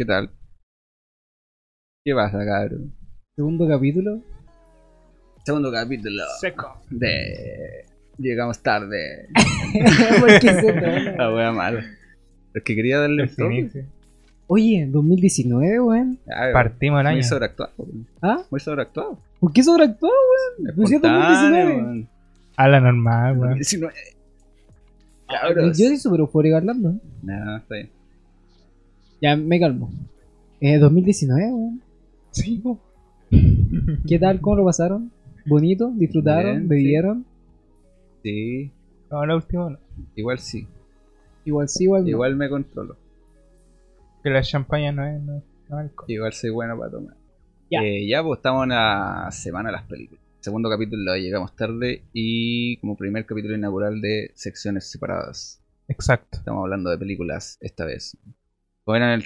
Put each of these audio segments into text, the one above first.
¿Qué tal? ¿Qué pasa, cabrón? Segundo capítulo. Segundo capítulo Seco. de... Llegamos tarde. La wea mala. Es que quería darle un Ese toque. Oye, 2019, weón. Partimos el Muy año. sobreactuado. weón. ¿Ah? Muy sobreactuado. ¿Por qué sobreactuado, weón? Pues sí es Espontáneo, 2019. weón. A la normal, weón. 2019. Yo soy súper eufórico hablando. No, está bien. Ya, me calmo. Eh, 2019, weón. Sí, ¿Qué tal? ¿Cómo lo pasaron? ¿Bonito? ¿Disfrutaron? Bien, ¿Bebieron? Sí, No, la última no. igual sí. Igual sí, igual no. Igual me controlo. Que la champaña no es, no, es- no es alcohol. Igual soy bueno para tomar. Ya. Eh, ya, pues estamos en la semana de las películas. Segundo capítulo llegamos tarde y como primer capítulo inaugural de secciones separadas. Exacto. Estamos hablando de películas esta vez. Como era el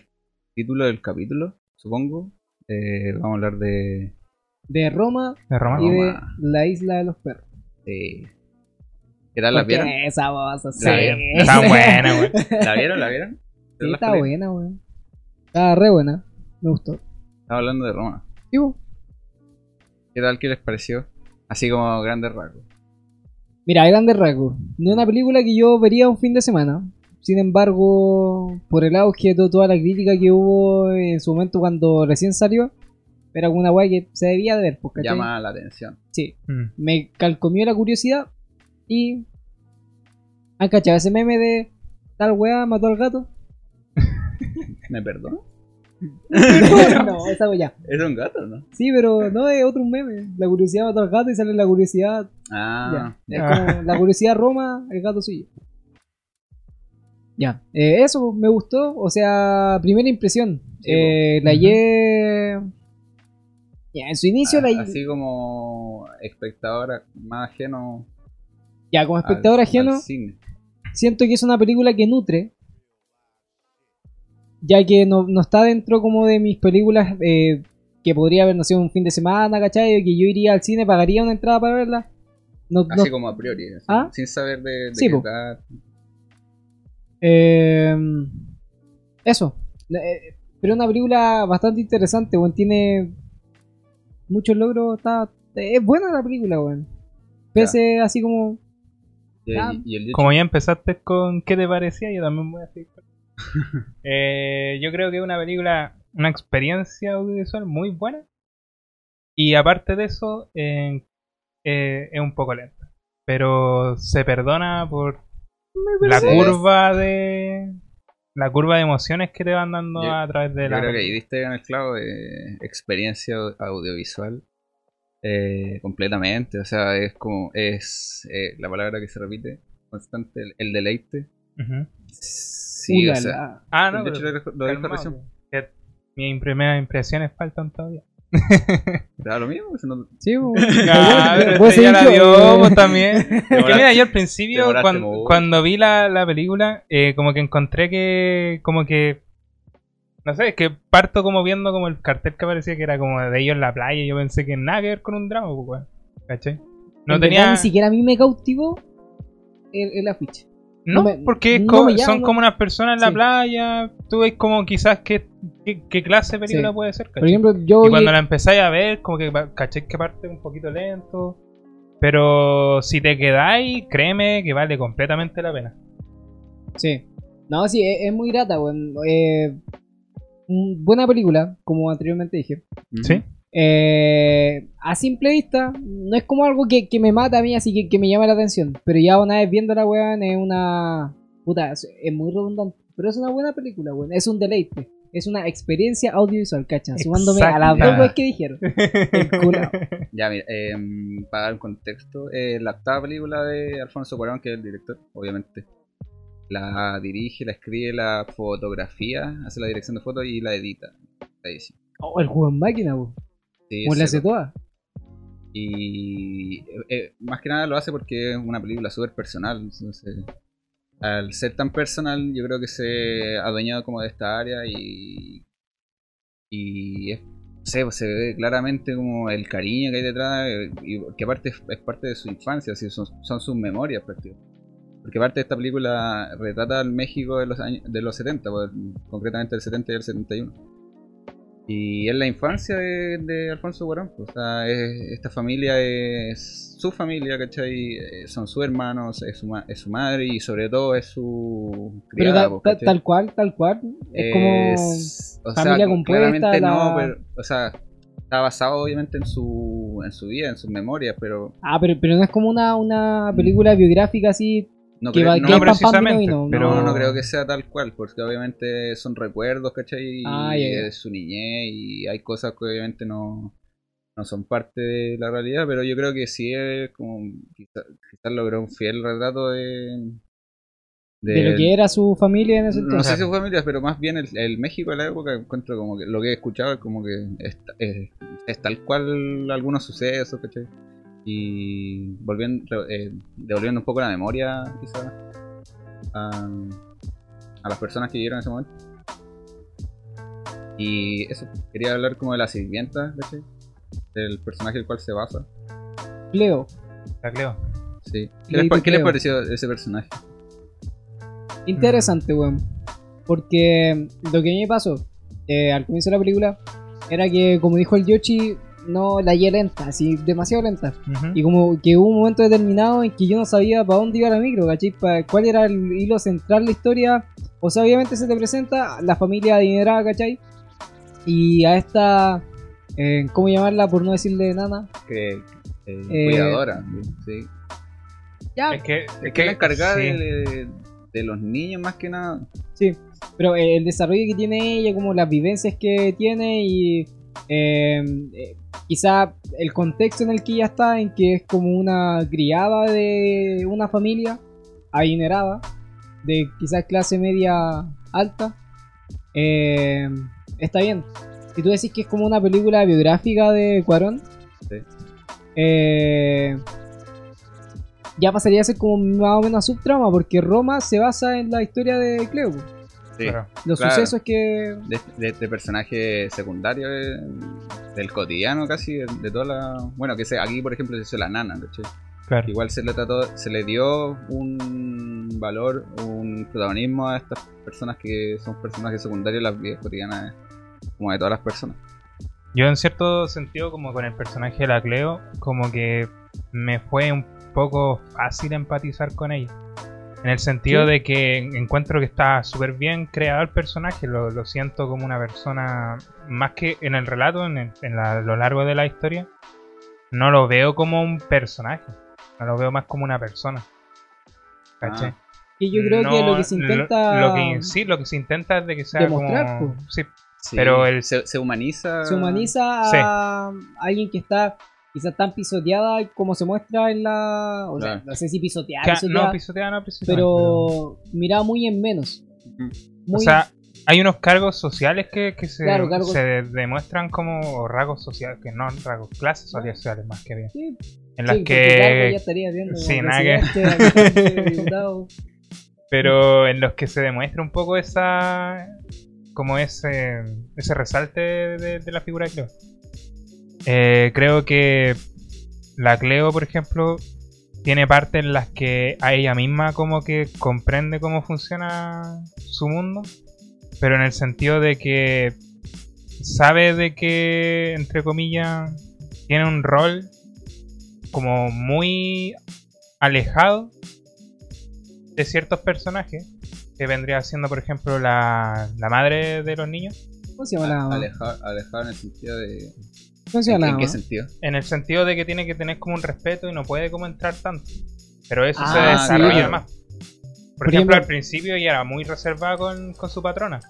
título del capítulo, supongo, eh, vamos a hablar de... De Roma De Roma. y de la isla de los perros. de- ¿Qué tal? ¿La vieron? Esa voz, Sí, está buena, weón. ¿La vieron? ¿La vieron? Sí, ¿Las está películas? buena, weón. Está re buena. Me gustó. Estamos hablando de Roma. ¿Y vos? ¿Qué tal? ¿Qué les pareció? Así como grandes rasgos. Mira, grandes rasgos. No es una película que yo vería un fin de semana. Sin embargo, por el auge de to- toda la crítica que hubo en su momento cuando recién salió, era una weá que se debía de ver, pues. Llama la atención. Sí, Mm. me calcomió la curiosidad y... ¿Han cachado ese meme de tal weá mató al gato? ¿Me perdono? no, esa weá. Es un gato, ¿no? Sí, pero no es otro meme. La curiosidad mató al gato y sale la curiosidad. Ah, ya. Es como la curiosidad Roma, el gato suyo. Ya, eh, eso me gustó. O sea, primera impresión. Sí, Eh, la Ujú. hallé. Ya, en su inicio la Ah, Así como espectador más ajeno. Ya, como al- espectador ajeno, al cine. siento que es una película que nutre. Ya que no, no está dentro como de mis películas eh, que podría haber, no sé, un fin de semana, ¿cachai? Que yo iría al cine, pagaría una entrada para verla. No, Así como a priori. así, ¿Ah? Sin saber de, de Sí, qué. Eh, eso. Eh, pero es una película bastante interesante, weón. Tiene muchos logros. Está, es buena la película, weón. Pese así como. Y, Ah. y el Como ya empezaste con qué te parecía, yo también voy a seguir. con- Eh, yo creo que es una película, una experiencia audiovisual muy buena. Y aparte de eso, eh, eh, es un poco lenta. Pero se perdona por la curva de. La curva de emociones que te van dando Yo- a través de Yo la. creo que ahí diste en el clavo de experiencia au- audiovisual eh, completamente. O sea, es como, es eh, la palabra que se repite constante, el, el deleite. Sí, o sea, Ah, no, de pero hecho lo, dijo- lo dijo calmado, recién. que mis primeras impresiones faltan todavía. Da lo mismo, no- Sí, este ya la pues, también. Es que Demoraste- mira, yo al principio, cuando, vi la, la película, eh, como que encontré que, como que, no sé, es que parto como viendo como el cartel que aparecía que era como de ellos en la playa y yo pensé que nada que ver con un drama, pues. ¿Cachai? No En tenía... verdad, ni siquiera a mí me cautivó el, el afiche. No, no me- porque es no como- me llama, son como unas personas en la Sí. playa, tú ves como quizás qué, qué, qué clase de película Sí. puede ser, Por ejemplo, yo. Y cuando la empezáis a ver, como que caché que parte un poquito lento. Pero si te quedáis, créeme que vale completamente la pena. Sí. No, sí, es, es muy grata, weón. Eh, mm, buena película, como anteriormente dije. ¿Sí? Eh, a simple vista, no es como algo que, que me mata a mí, así que, que me llama la atención. Pero ya una vez viendo la weón, es una. Puta, es, es muy redundante. Pero es una buena película, weón. Es un deleite. Es una experiencia audiovisual, ¿cachan? Sumándome a las dos weas que dijeron. Ya, mira, em, para dar un contexto, eh, la octava película de Alfonso Cuarón, que es el director, obviamente, la dirige, la escribe, la fotografía, hace la dirección de fotos y la edita. La edición. Oh, el juego en máquina, weón. Sí, le hace toda. Y eh, eh, más que nada lo hace porque es una película súper personal. entonces, al ser tan personal, yo creo que se ha adueñado como de esta área y. Y es, no sé, pues, se ve claramente como el cariño que hay detrás, eh, y que aparte es, es parte de su infancia, así, son, son sus memorias prácticamente. Porque parte de esta película retrata el México de los años de los 70, pues, concretamente el 70 y el 71. Y es la infancia de, de Alfonso Cuarón. pues, O sea, es- esta familia es su familia, ¿cachai? Eh, Son sus hermanos, es su, ma- es su madre y sobre todo es su Pero criada, ta- pues, ta- ¿cachai? tal cual, tal cual. Es como. Es- o familia sea, compuesta, claramente la- no, pero, o sea, está basado obviamente en su, en su vida, en sus memorias, pero Ah, pero, pero no es como una, una película biográfica así no, que creo, no, que es no precisamente, vino, vino, pero- no, no creo que sea tal cual, porque obviamente son recuerdos, ¿cachai? Y Ah, de su niñez y hay cosas que obviamente no, no son parte de la realidad, pero yo creo que sí es como, quizás quizás logró un fiel retrato de... de lo que era su familia en ese No entonces. sé si su familia, pero más bien el, el México de la época encuentro como que lo que he escuchado es como que es, es- es tal cual algunos sucesos, ¿cachai? Y volviendo, eh, devolviendo un poco la memoria, quizás, a, a las personas que vivieron en ese momento. Y eso, quería hablar como de la sirvienta, ¿cachai? Del personaje el cual se basa. Leo, La Cleo. Sí. ¿Qué les, pa- qué les pareció ese personaje? interesante, weón. Porque lo que a mí me pasó eh, al comienzo de la película era que, como dijo el Yoshi, no la hallé lenta, así demasiado lenta. Y como que hubo un momento determinado en que yo no sabía para dónde iba la micro, ¿cachai? ¿Cuál era el hilo central de la historia? O sea, obviamente se te presenta la familia adinerada, ¿cachai? Y a esta, eh, ¿cómo llamarla por no decirle nana? Que, eh, Eh, cuidadora, sí. Ya, Es que, Es que la encargada sí. de, de los niños más que nada. Sí, pero eh, el desarrollo que tiene ella, como las vivencias que tiene y eh, eh, quizá el contexto en el que ella está, en que es como una criada de una familia adinerada, de quizás clase media alta, eh, está bien. Si tú decís que es como una película biográfica de Cuarón, Sí. eh, ya pasaría a ser como más o menos subtrama, porque Roma se basa en la historia de Cleo. Sí. Claro. Los Claro. sucesos que. De, de este personaje secundario eh, del cotidiano casi, de, de toda la. Bueno, que se, aquí por ejemplo se hizo la nana, ¿cachai? Claro. Igual se le trató, se le dio un valor, un protagonismo a estas personas que son personajes secundarios en las vidas cotidianas, como de todas las personas. Yo en cierto sentido, como con el personaje de la Cleo, como que me fue un poco fácil empatizar con ella. En el sentido Sí. de que encuentro que está súper bien creado el personaje, lo, lo siento como una persona, más que en el relato, en, el- en la- lo largo de la historia, no lo veo como un personaje, no lo veo más como una persona. ¿Cachai? Ah. Y yo creo que lo que se intenta. Lo, que, sí, lo que se intenta es de que sea demostrar, como... pues. Sí, Sí, Pero el- se, se humaniza. se humaniza Sí. a alguien que está quizás tan pisoteada como se muestra en la. O sea, no sé si pisoteada, pisoteada, no, pisotea, no, pisotea. pero mirada muy en menos. Muy O sea, hay unos cargos sociales que, que se, Claro, cargos- se de- demuestran como rasgos sociales, que no rasgos, clases sociales más que bien. sí, En las sí, que. ya estaría viendo Sí, nada que-. Pero en los que se demuestra un poco esa. como ese. ese resalte de, de la figura de Cleo. Eh, creo que la Cleo, por ejemplo, tiene partes en las que a ella misma como que comprende cómo funciona su mundo, pero en el sentido de que sabe de que, entre comillas, tiene un rol como muy alejado de ciertos personajes, que vendría siendo, por ejemplo, la, la madre de los niños, ¿Cómo se llama la alejar en el sentido de. ¿Cómo se ¿En, qué sentido? en el sentido de que tiene que tener como un respeto y no puede como entrar tanto. Pero eso se Ah, desarrolla claro. más. Por, Por ejemplo, ejemplo- al principio ella era muy reservada con, con su patrona.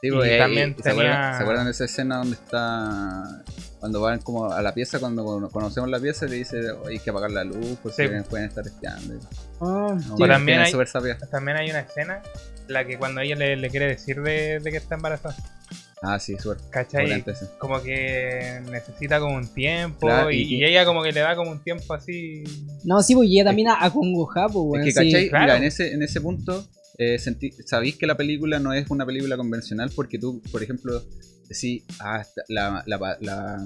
Sí, Y pues, eh, también ¿se, acuerdan, tenía- ¿Se acuerdan de esa escena donde está. Cuando van como a la pieza, cuando cono- conocemos la pieza, le dice hay que apagar la luz porque Sí. pueden estar espiando. Ah, No, sí. También hay-. También hay una escena en la que cuando ella le, le quiere decir de, de que está embarazada, Ah, sí, súper. ¿cachai? Como que necesita como un tiempo Claro, y, y- y ella como que le da como un tiempo así... No, sí, pues y ella también a acongojada, pues, Es que, sí. ¿cachai? claro. Mira, en ese, en ese punto, eh, sentí- sabéis que la película no es una película convencional porque tú, por ejemplo, decís, ah, la, la, pa- la,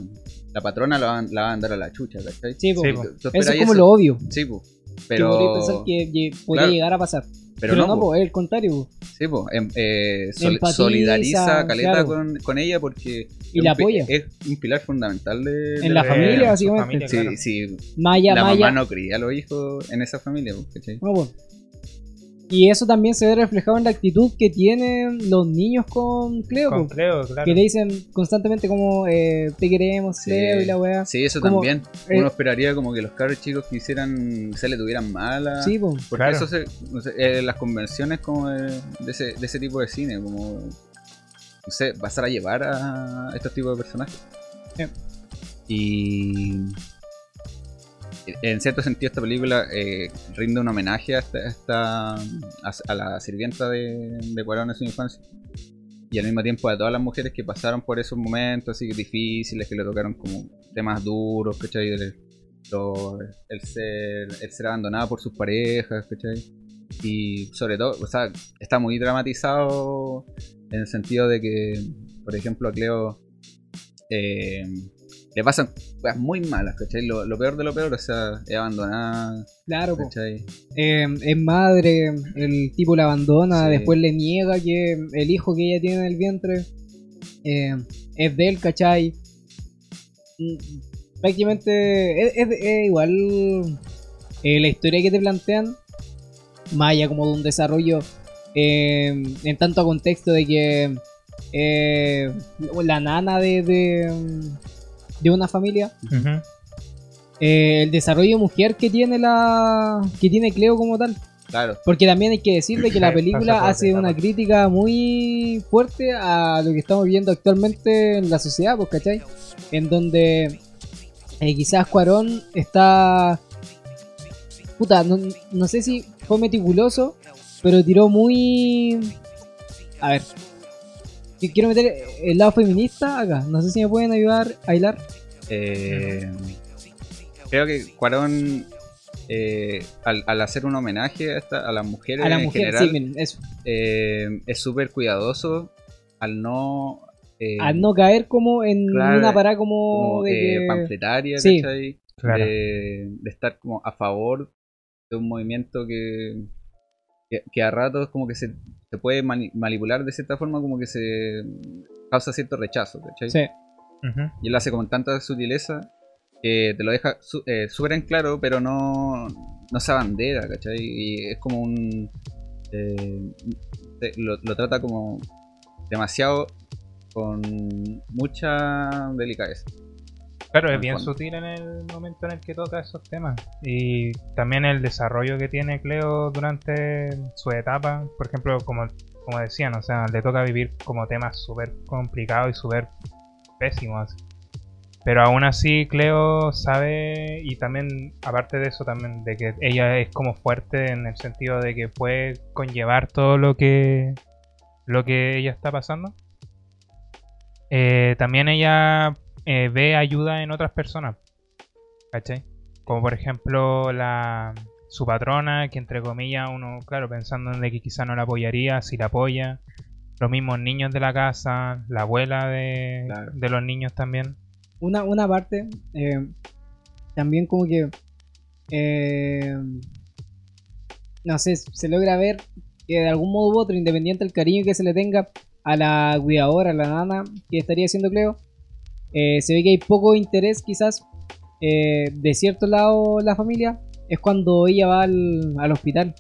la patrona la va, la va a andar a la chucha, ¿cachai? Sí, pues. Tú Eso es como lo obvio. Sí, po. Pero, que podría pensar que lle- podría claro. llegar a pasar. Pero, Pero, no, no, po. po, es el contrario. Sí, po, em- eh, sol- Empatiza, solidariza a Caleta claro. con, con ella porque Y es la apoya. Es un pilar fundamental de, de En la familia, básicamente. familia, Sí, claro. sí, Maya, la Maya. mamá no cría a los hijos en esa familia, ¿cachai? No, po. Y eso también se ve reflejado en la actitud que tienen los niños con Cleo. Con. Cleo, claro. Que le dicen constantemente como eh, te queremos, Sí. Cleo, y la weá. Sí, eso Como, también. eh, Uno esperaría como que los cabros chicos quisieran, se le tuvieran mala. Sí, po. Porque Claro. eso se, no sé, eh, las convenciones como de, de ese, de ese tipo de cine, como no sé, pasar a llevar a estos tipos de personajes. Sí. Y en cierto sentido esta película eh, rinde un homenaje a, esta, a, la sirvienta de, de Cuarón en su infancia. Y al mismo tiempo a todas las mujeres que pasaron por esos momentos así difíciles, que le tocaron como temas duros, ¿cachai? El, ser, el ser abandonada por sus parejas, ¿cachai? Y sobre todo, o sea, está muy dramatizado en el sentido de que, por ejemplo, a Cleo eh, le pasan cosas muy malas, ¿cachai? Lo, lo peor de lo peor, o sea, es abandonada, Claro. Eh, es madre, el tipo la abandona, Sí. después le niega que el hijo que ella tiene en el vientre eh, es de él, ¿cachai? Mm, Prácticamente es, es- es igual eh, la historia que te plantean, allá como de un desarrollo eh, en tanto contexto de que eh, la nana de, de, de una familia. Eh, el desarrollo de mujer que tiene la que tiene Cleo como tal. Claro, porque también hay que decirle que la película hace una crítica muy fuerte a lo que estamos viendo actualmente en la sociedad pues ¿cachai? en donde eh, quizás Cuarón está puta no, no sé si fue meticuloso pero tiró muy a ver que quiero meter el lado feminista acá no sé si me pueden ayudar a hilar Eh, creo que Cuarón, eh, al, al hacer un homenaje a, esta- a las mujeres a la en mujer general, sí, miren, eso eh, es súper cuidadoso al no. eh, a no caer como en claro, una parada como, como, de que- panfletaria, Sí. ¿cachai? Claro. De, de estar como a favor de un movimiento que, que, que a ratos como que se, se puede mani- manipular de cierta forma, como que se causa cierto rechazo, ¿cachai? Sí. Y él lo hace con tanta sutileza que te lo deja su- eh, súper en claro, pero no, no se abandera, ¿cachai? Y es como un... eh, te- lo, lo trata como demasiado con mucha delicadeza. Claro, es bien sutil en el momento en el que toca esos temas. Y también el desarrollo que tiene Cleo durante su etapa, por ejemplo, como, como decían, o sea, le toca vivir como temas súper complicados y súper pésimos. Pero aún así Cleo sabe, y también, aparte de eso también, de que ella es como fuerte en el sentido de que puede conllevar todo lo que, lo que ella está pasando. Eh, también ella eh, ve ayuda en otras personas. ¿Cachai? Como por ejemplo la su patrona, que entre comillas uno, claro, pensando en de que quizá no la apoyaría, si la apoya. Los mismos niños de la casa, la abuela de, Claro. de los niños también. una, una parte eh, también como que eh, no sé, se logra ver que de algún modo u otro, independiente del cariño que se le tenga a la cuidadora, a la nana que estaría haciendo Cleo, eh, se ve que hay poco interés quizás eh, de cierto lado la familia, es cuando ella va al, al hospital.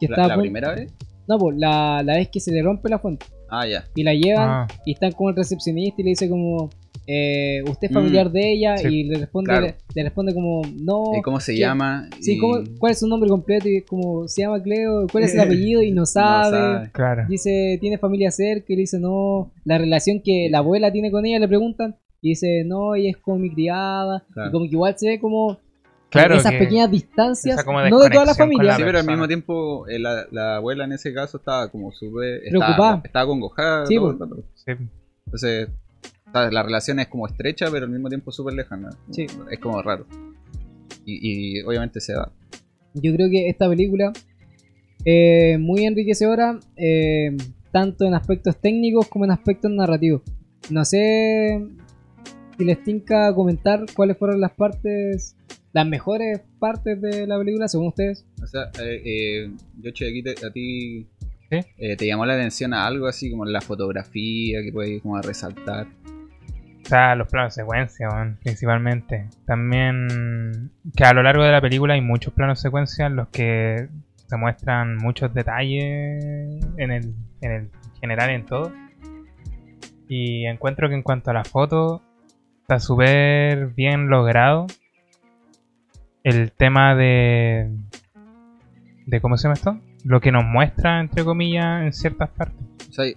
Que La, está la primera vez? No, pues la, la vez que se le rompe la fuente Ah, ya. y la llevan Ah, y están con el recepcionista y le dice como eh, usted es familiar de ella sí, y le responde claro. le, le responde como no ¿Y cómo se ¿qué? llama? sí Y- ¿cómo- cuál es su nombre completo y como se llama Cleo cuál es el No apellido y no sabe, sabe. claro. dice tiene familia cerca y le dice no la relación que la abuela tiene con ella le preguntan y dice no ella es como mi criada Claro. y como que igual se ve como Claro esas que- pequeñas distancias esa como no de toda la familia la Sí, pero al mismo tiempo eh, la, la abuela en ese caso estaba como súper... Preocupada. Estaba, estaba congojada. Sí, todo pues. rato. Sí. Entonces, la relación es como estrecha, pero al mismo tiempo súper lejana. Sí. Es como raro. Y, y obviamente se da. Yo creo que esta película es muy enriquecedora, eh, tanto en aspectos técnicos como en aspectos narrativos. No sé si les tinca comentar cuáles fueron las partes, las mejores partes de la película, según ustedes. O sea, eh, eh, yo, che, aquí te- a ti eh, te llamó la atención a algo así como la fotografía que puedes como resaltar. Los planos de secuencia, principalmente. También que a lo largo de la película hay muchos planos de secuencia en los que se muestran muchos detalles en el, en el general en todo. Y encuentro que en cuanto a la foto está súper bien logrado. El tema de de cómo se llama esto, lo que nos muestra entre comillas en ciertas partes.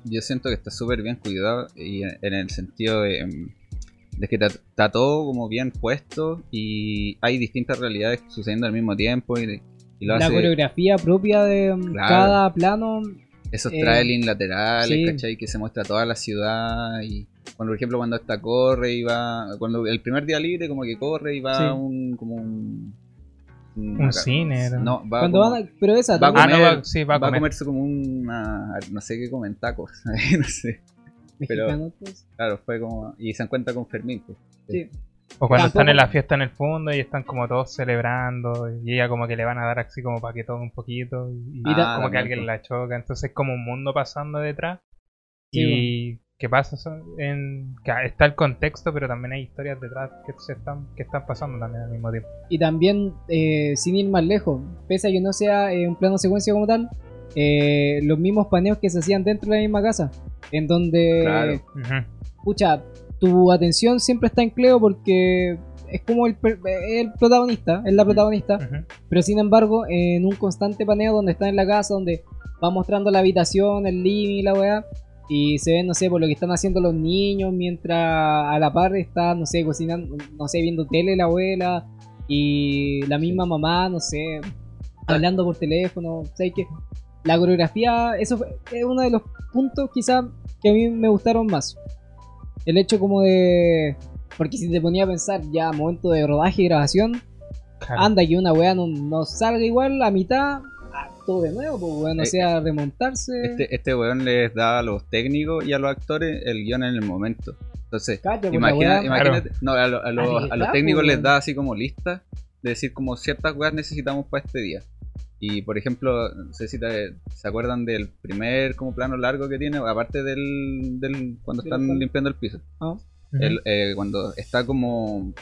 Yo siento que está súper bien cuidado y en, en el sentido de, de que está, está todo como bien puesto y hay distintas realidades sucediendo al mismo tiempo y, y lo La hace coreografía propia de Claro. cada plano. esos eh, trailings laterales, sí. ¿cachai? Que se muestra toda la ciudad y cuando por ejemplo cuando esta corre y va cuando el primer día libre como que corre y va Sí. a un como un Un cine, era. no va Cuando como- van a- pero esa va a Ah, no, comer, va- sí, va a comer. comerse como una no sé qué comen tacos no sé pero- mexicano, pues. claro fue como y se encuentra con Fermín pues. Sí. O cuando Tampoco- están en la fiesta en el fondo y están como todos celebrando y ella como que le van a dar así como para que tome un poquito y, Y ta- como que alguien la choca. Entonces es como un mundo pasando detrás. Sí, y qué pasa Son- en que está el contexto, pero también hay historias detrás que se están que están pasando también al mismo tiempo. Y también, eh, sin ir más lejos, pese a que no sea eh, un plano secuencia como tal, eh, los mismos paneos que se hacían dentro de la misma casa, en donde, Claro. Pucha, tu atención siempre está en Cleo porque es como el, per- el protagonista, es la protagonista, pero sin embargo, en un constante paneo donde está en la casa, donde va mostrando la habitación, el living y la weá, y se ve, no sé, por lo que están haciendo los niños, mientras a la par está, no sé, cocinando, no sé, viendo tele la abuela, y la misma mamá, no sé, hablando por teléfono, ¿sabes qué? La coreografía, eso fue- es uno de los puntos quizás que a mí me gustaron más. El hecho como de... Porque si te ponía a pensar ya momento de rodaje y grabación, Claro. anda que una weá no, no salga igual a mitad, ah, todo de nuevo, pues weón, o Eh, sea, remontarse. este este weón les da a los técnicos y a los actores el guion en el momento entonces pues, Imagina- imagínate, no, a, lo- a los- a los técnicos les weón. da así como listas de decir como ciertas weas necesitamos para este día. Y por ejemplo, no sé si te- se acuerdan del primer como plano largo que tiene, aparte del, del cuando están cuando- limpiando el piso. Ujú. El, eh, cuando está como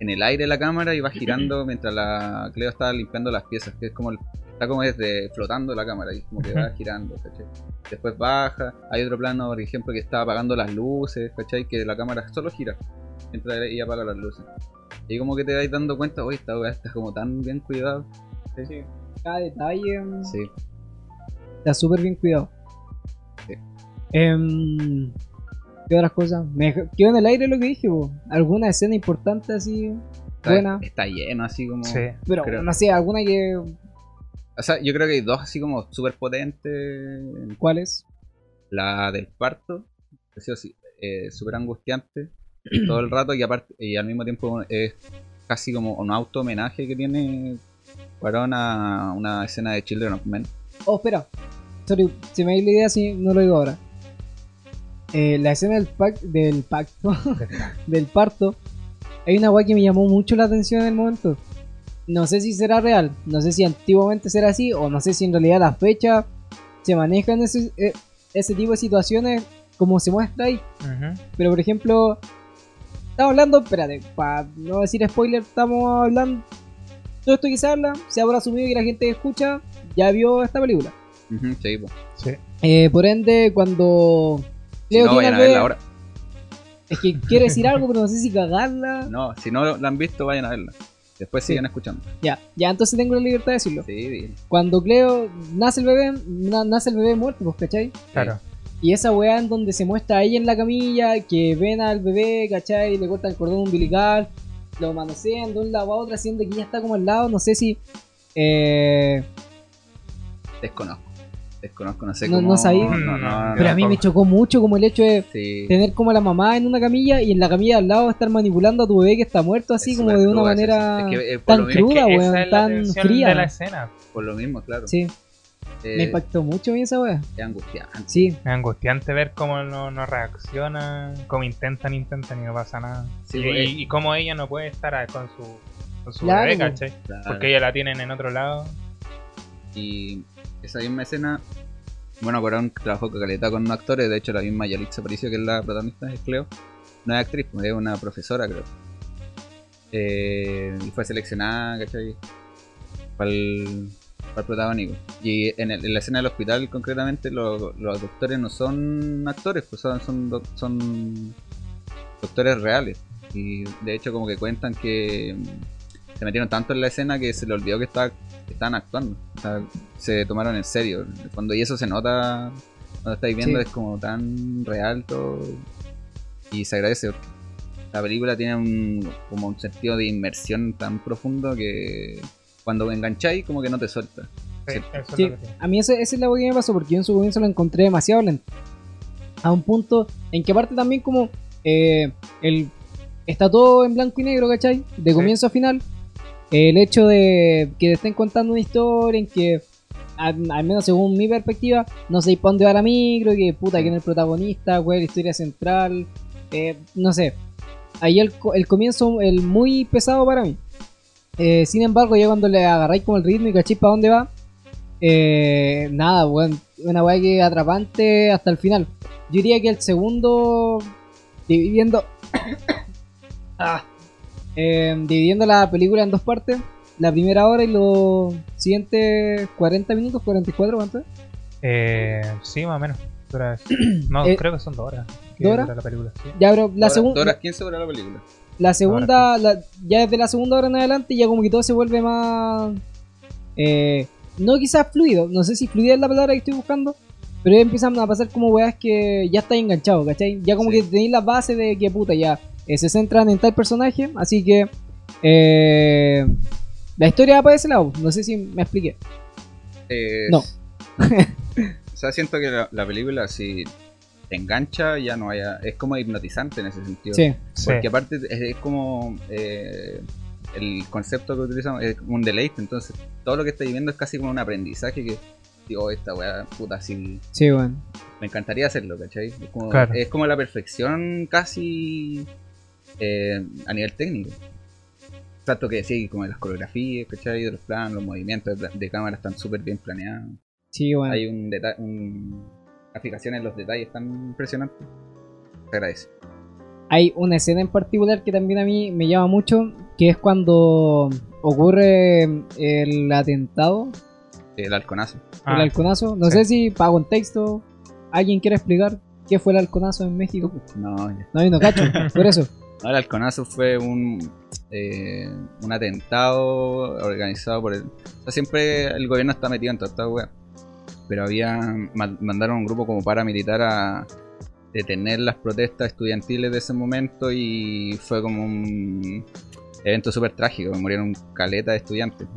en el aire la cámara y va girando mientras la Cleo está limpiando las piezas, que es como el- está como desde flotando la cámara y como que va girando, ¿cachai? Después baja, hay otro plano, por ejemplo, que está apagando las luces, ¿cachai? Que la cámara solo gira mientras ella apaga las luces. Y como que te vais dando cuenta, oye, esta weá está como tan bien cuidado. Sí. Cada detalle mm, Sí. está súper bien cuidado. Sí. Em, ¿Qué otras cosas? Me quedó en el aire lo que dije, po. ¿Alguna escena importante así? Está, Buena. está lleno así como... Sí. Pero Creo. no sé, alguna que. O sea, yo creo que hay dos así como súper potentes ¿Cuál es? La del parto, que sí o sí, eh, súper angustiante todo el rato y aparte y al mismo tiempo es casi como un auto homenaje que tiene para una, una escena de Children of Men. Oh, espera. Sorry, se me ha ido la idea si no lo digo ahora. Eh, la escena del, pac- del pacto, del parto, hay una weá que me llamó mucho la atención en el momento. No sé si será real, no sé si antiguamente será así, o no sé si en realidad la fecha se manejan ese, eh, ese tipo de situaciones como se muestra ahí. Pero por ejemplo, estamos hablando, espérate, para no decir spoiler, estamos hablando. Todo esto que se habla, se habrá asumido que la gente que escucha ya vio esta película. Sí. Eh, por ende, cuando Si no, vayan a verla ahora. es que quiere decir algo, pero no sé si cagarla. No, si no la han visto, vayan a verla. Después Sí. sigan escuchando. Ya, ya, entonces tengo la libertad de decirlo. Sí, bien. Cuando Cleo nace el bebé, na- nace el bebé muerto, pues, ¿cachai? Claro. Y esa weá en donde se muestra a ella en la camilla, que ven al bebé, ¿cachai? Le cortan el cordón umbilical, lo manosean de un lado a otro, haciendo que ella está como al lado, no sé si... Eh, Desconozco. Desconozco, no sé No- cómo. no sabía. No, no, no, pero a mí me chocó mucho como el hecho de Sí. tener como a la mamá en una camilla y en la camilla al lado estar manipulando a tu bebé que está muerto así Es como de una manera. Es que, eh, tan cruda, weón, esa es la tan fría. de la escena. Por lo mismo, claro. Sí, Eh, me impactó mucho a mí esa weá. Es angustiante. Sí, Es angustiante ver cómo no, no reacciona, cómo intentan, intentan y no pasa nada. Sí, y, pues, y- y cómo ella no puede estar a- con su con su Claro, bebé, po. ¿cachai? Claro. Porque ella la tienen en otro lado. Y esa misma escena, bueno, Corón trabajó con caleta con actores, de hecho la misma Yalitza Aparicio, que es la protagonista, es Cleo, no es actriz, pues, es una profesora, creo. Eh, y fue seleccionada, ¿cachai? Para el, para el protagónico. Y en, el- en la escena del hospital, concretamente, lo- los doctores no son actores, pues son, son, doc- son doctores reales. Y de hecho, como que cuentan que mm, se metieron tanto en la escena que se le olvidó que, que estaban actuando. O sea, se tomaron en serio. Cuando y eso se nota cuando estáis viendo, Sí. es como tan real todo. Y se agradece. La película tiene un, como un sentido de inmersión tan profundo que cuando engancháis, como que no te suelta. Sí, a mí ese, ese es la que me pasó porque yo en su comienzo lo encontré demasiado lento. A un punto en que aparte también como eh, el, está todo en blanco y negro, ¿cachai? De comienzo a final. El hecho de que te estén contando una historia en que, al, al menos según mi perspectiva, no sé para dónde va la micro, que puta, quién es el protagonista, cuál es la historia central, eh, no sé. Ahí el, co- el comienzo, el muy pesado para mí. Eh, sin embargo, ya cuando le agarráis como el ritmo y cachis para dónde va, eh, nada, weón. Una weá que atrapante hasta el final. Yo diría que el segundo, dividiendo. Ah. Eh, dividiendo la película en dos partes. La primera hora y los siguientes 40 minutos, 44, ¿cuánto es? Eh, sí, más o menos. Dura- No, Eh, creo que son dos horas. ¿dos horas? la película, sí. Ya, pero la segunda. dos horas 15 dura la película. La segunda, la- ya desde la segunda hora en adelante, ya como que todo se vuelve más. eh, no quizás fluido, no sé si fluida es la palabra que estoy buscando, pero ya empiezan a pasar como weas que ya estáis enganchados, ¿cachai? Ya como Sí. que tenéis la base de que puta, ya eh, se centran en tal personaje, así que. eh, la historia va para ese lado, no sé si me expliqué. Eh, No. o sea, siento que la, la película, si te engancha, ya no haya. Es como hipnotizante en ese sentido. Sí, Sí. Porque aparte es, es como. eh, el concepto que utilizamos es un deleite, entonces todo lo que estáis viendo es casi como un aprendizaje que. Digo, esta weá, puta, así. sí, bueno. Me encantaría hacerlo, ¿cachai? Es como, Claro. es como la perfección casi. eh, a nivel técnico. Tanto que sí, como de las coreografías, ¿cachai? De los planos, los movimientos de, de cámara están súper bien planeados. Sí, bueno. Hay un detalle, un, en los detalles tan impresionante. Se agradece. Hay una escena en particular que también a mí me llama mucho, que es cuando ocurre el atentado, El halconazo. Ah, el halconazo. No sí. sé si para contexto alguien quiere explicar qué fue el halconazo en México. No, ya. No, yo no cacho, por eso. No, el halconazo fue un, eh, un atentado organizado por el. O sea, siempre el gobierno está metido en toda esta. Pero había. ma- Mandaron un grupo como paramilitar a detener las protestas estudiantiles de ese momento y fue como un evento súper trágico. Murieron caleta de estudiantes.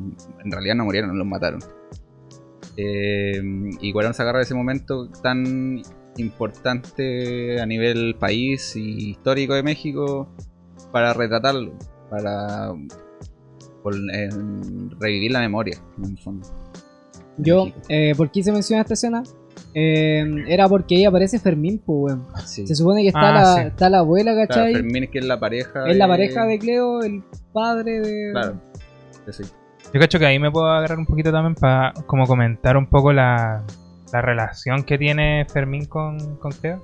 En realidad no murieron, los mataron. Eh, y Guarón se agarra ese momento tan importante a nivel país y histórico de México para retratarlo, para eh, revivir la memoria, en el fondo. Yo, eh, ¿por qué se menciona esta escena? Eh, era porque ahí aparece Fermín, pues, weón. Sí. Se supone que está, Ah, la, sí. está la abuela, Claro, ¿cachai? Fermín, que es la pareja. es la pareja de Cleo, el padre de. Claro. Sí. Yo cacho que ahí me puedo agarrar un poquito también para como comentar un poco la, la relación que tiene Fermín con, con Cleo.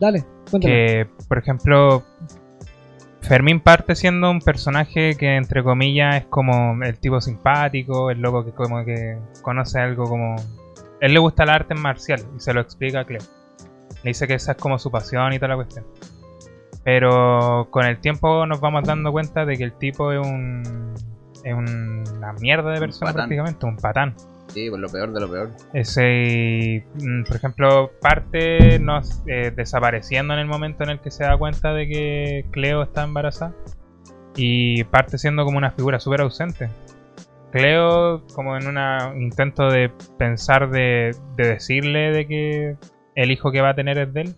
Dale, cuéntame. Que, por ejemplo, Fermín parte siendo un personaje que, entre comillas, es como el tipo simpático, el loco que como que conoce algo como... Él le gusta el arte marcial y se lo explica a Cleo. Le dice que esa es como su pasión y toda la cuestión. Pero con el tiempo nos vamos dando cuenta de que el tipo es un... Es una mierda de persona prácticamente, un patán. Sí, pues lo peor de lo peor. Ese, mm, por ejemplo, parte nos, eh, desapareciendo en el momento en el que se da cuenta de que Cleo está embarazada y parte siendo como una figura súper ausente. Cleo, como en un intento de pensar de, de decirle de que el hijo que va a tener es de él.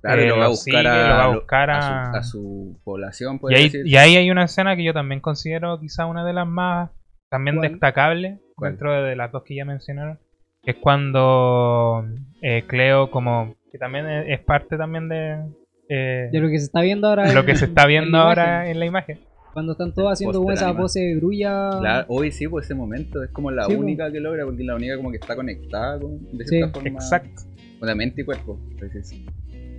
Claro, Eh, lo va a lo buscar, sigue, a, lo va a lo- buscar a a- su, a su población, Y ahí, decir. y ahí hay una escena que yo también considero quizá una de las más también destacables. Dentro de las dos que ya mencionaron. Que es cuando eh, Cleo como que también es, es parte también de, eh, De lo que se está viendo ahora. lo en- que se está en viendo la ahora imagen. en la imagen. Cuando están todos haciendo como esa pose de grulla. Claro, hoy sí, pues ese momento es como la Sí, única que logra, porque es la única como que está conectada con, de Sí. cierta forma Exacto. con la mente y cuerpo. Entonces, sí.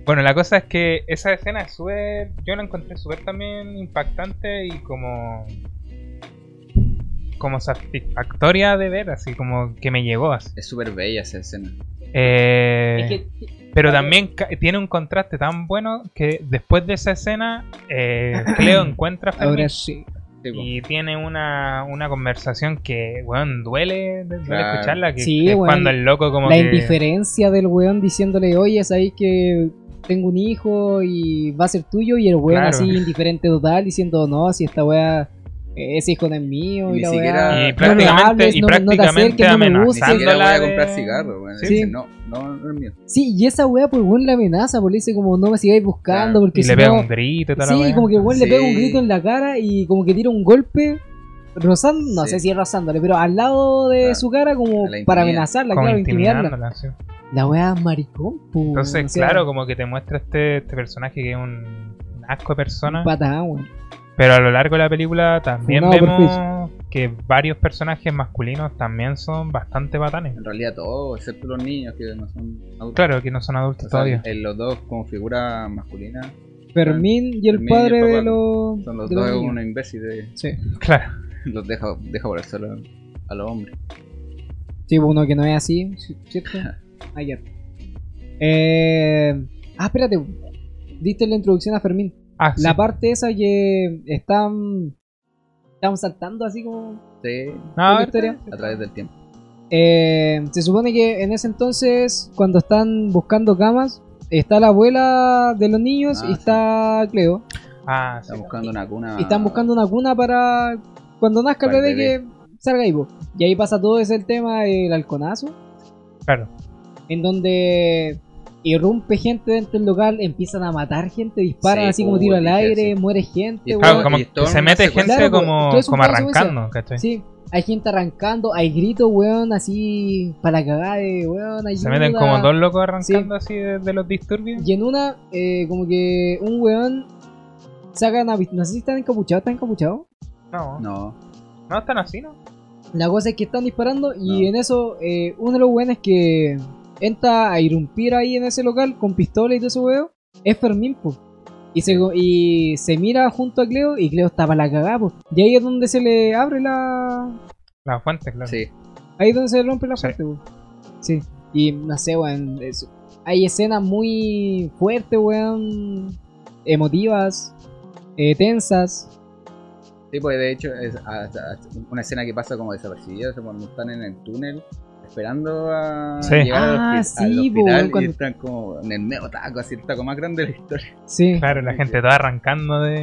Bueno, la cosa es que esa escena es súper. Yo la encontré súper también impactante y como. Como satisfactoria de ver, así como que me llegó así. Es súper bella esa escena. Eh, Es que pero claro. también tiene un contraste tan bueno que después de esa escena, eh, Cleo encuentra a Fermín ahora sí. Y tiene una, una conversación que, weón, duele, duele Claro. escucharla. Que, Sí, que es weón. cuando el loco como La que. indiferencia del weón diciéndole, oye, sabéis que tengo un hijo y va a ser tuyo, y el weón Claro. así indiferente total diciendo, no, si esta weá, ese hijo no es mío, y la siquiera- Y no prácticamente, me hables, y no, me- no te prácticamente acerques, no. Ni siquiera voy a comprar cigarros, weón. Sí. Dice, no, no, no es mío. Sí, y esa weá, pues weón la amenaza, pues le dice como, no me sigáis buscando, Claro. porque Y si le pega no... un grito y toda la Sí, como que el weón le pega un Sí. grito en la cara y como que tira un golpe rozando, no Sí. sé si es rozándole, pero al lado de Claro. su cara como La para amenazarla, como claro, intimidarla. intimidándola, sí. La weá es maricón, pues. Entonces, o sea, claro, como que te muestra este, este personaje que es un, un asco de persona. patán, weón. Pero a lo largo de la película también vemos que varios personajes masculinos también son bastante patanes. En realidad todos, excepto los niños que no son adultos. Claro, que no son adultos O sea, todavía. en los dos como figura masculina Fermín y el Fermín y el padre de los. son los de los dos niños. unos imbéciles. Sí. Claro. Los deja, deja por el suelo a los hombres. Sí, uno que no es así, ¿cierto? Ayer. Eh... Ah, espérate. Diste la introducción a Fermín. Ah, sí. La parte esa que están. Están saltando así como. Sí, No, la a ver, historia. a través del tiempo. Eh, se supone que en ese entonces, cuando están buscando camas, está la abuela de los niños Ah, y sí. está Cleo. Ah, sí. Están buscando una cuna. Y están buscando una cuna para cuando nazca el Para el bebé que salga ahí. Y ahí pasa todo ese tema del halconazo, Claro. en donde irrumpe gente dentro del local, empiezan a matar gente, disparan Sí, así como uy, tiro al aire, muere gente. Claro, como se mete gente Claro, como, arrancando, ¿cachai? Sí, hay gente arrancando, hay gritos, weón, así para cagar de weón, ayuda. Se meten como dos locos arrancando así de, de los disturbios. Y en una, eh, como que un weón saca una pist- No sé si están encapuchados, ¿están encapuchados? No, no, No, están así, ¿no? La cosa es que están disparando y No. en eso eh, uno de los weones que entra a irrumpir ahí en ese local con pistola y todo ese weón es Fermín, po. Y se, y se mira junto a Cleo y Cleo está para la cagada, po. Y ahí es donde se le abre la... La fuente, claro. sí. Ahí es donde se le rompe la Sí. fuente, po. Sí. Y no sé, weón. es- hay escenas muy fuertes, weón. Emotivas, eh, tensas. Sí, pues de hecho es una escena que pasa como desapercibida, o sea, cuando están en el túnel esperando a Sí. llegar al, Ah, sí, al hospital weón, cuando- y están como en el medio taco, así el taco más grande de la historia. Sí. Claro, la gente toda arrancando de,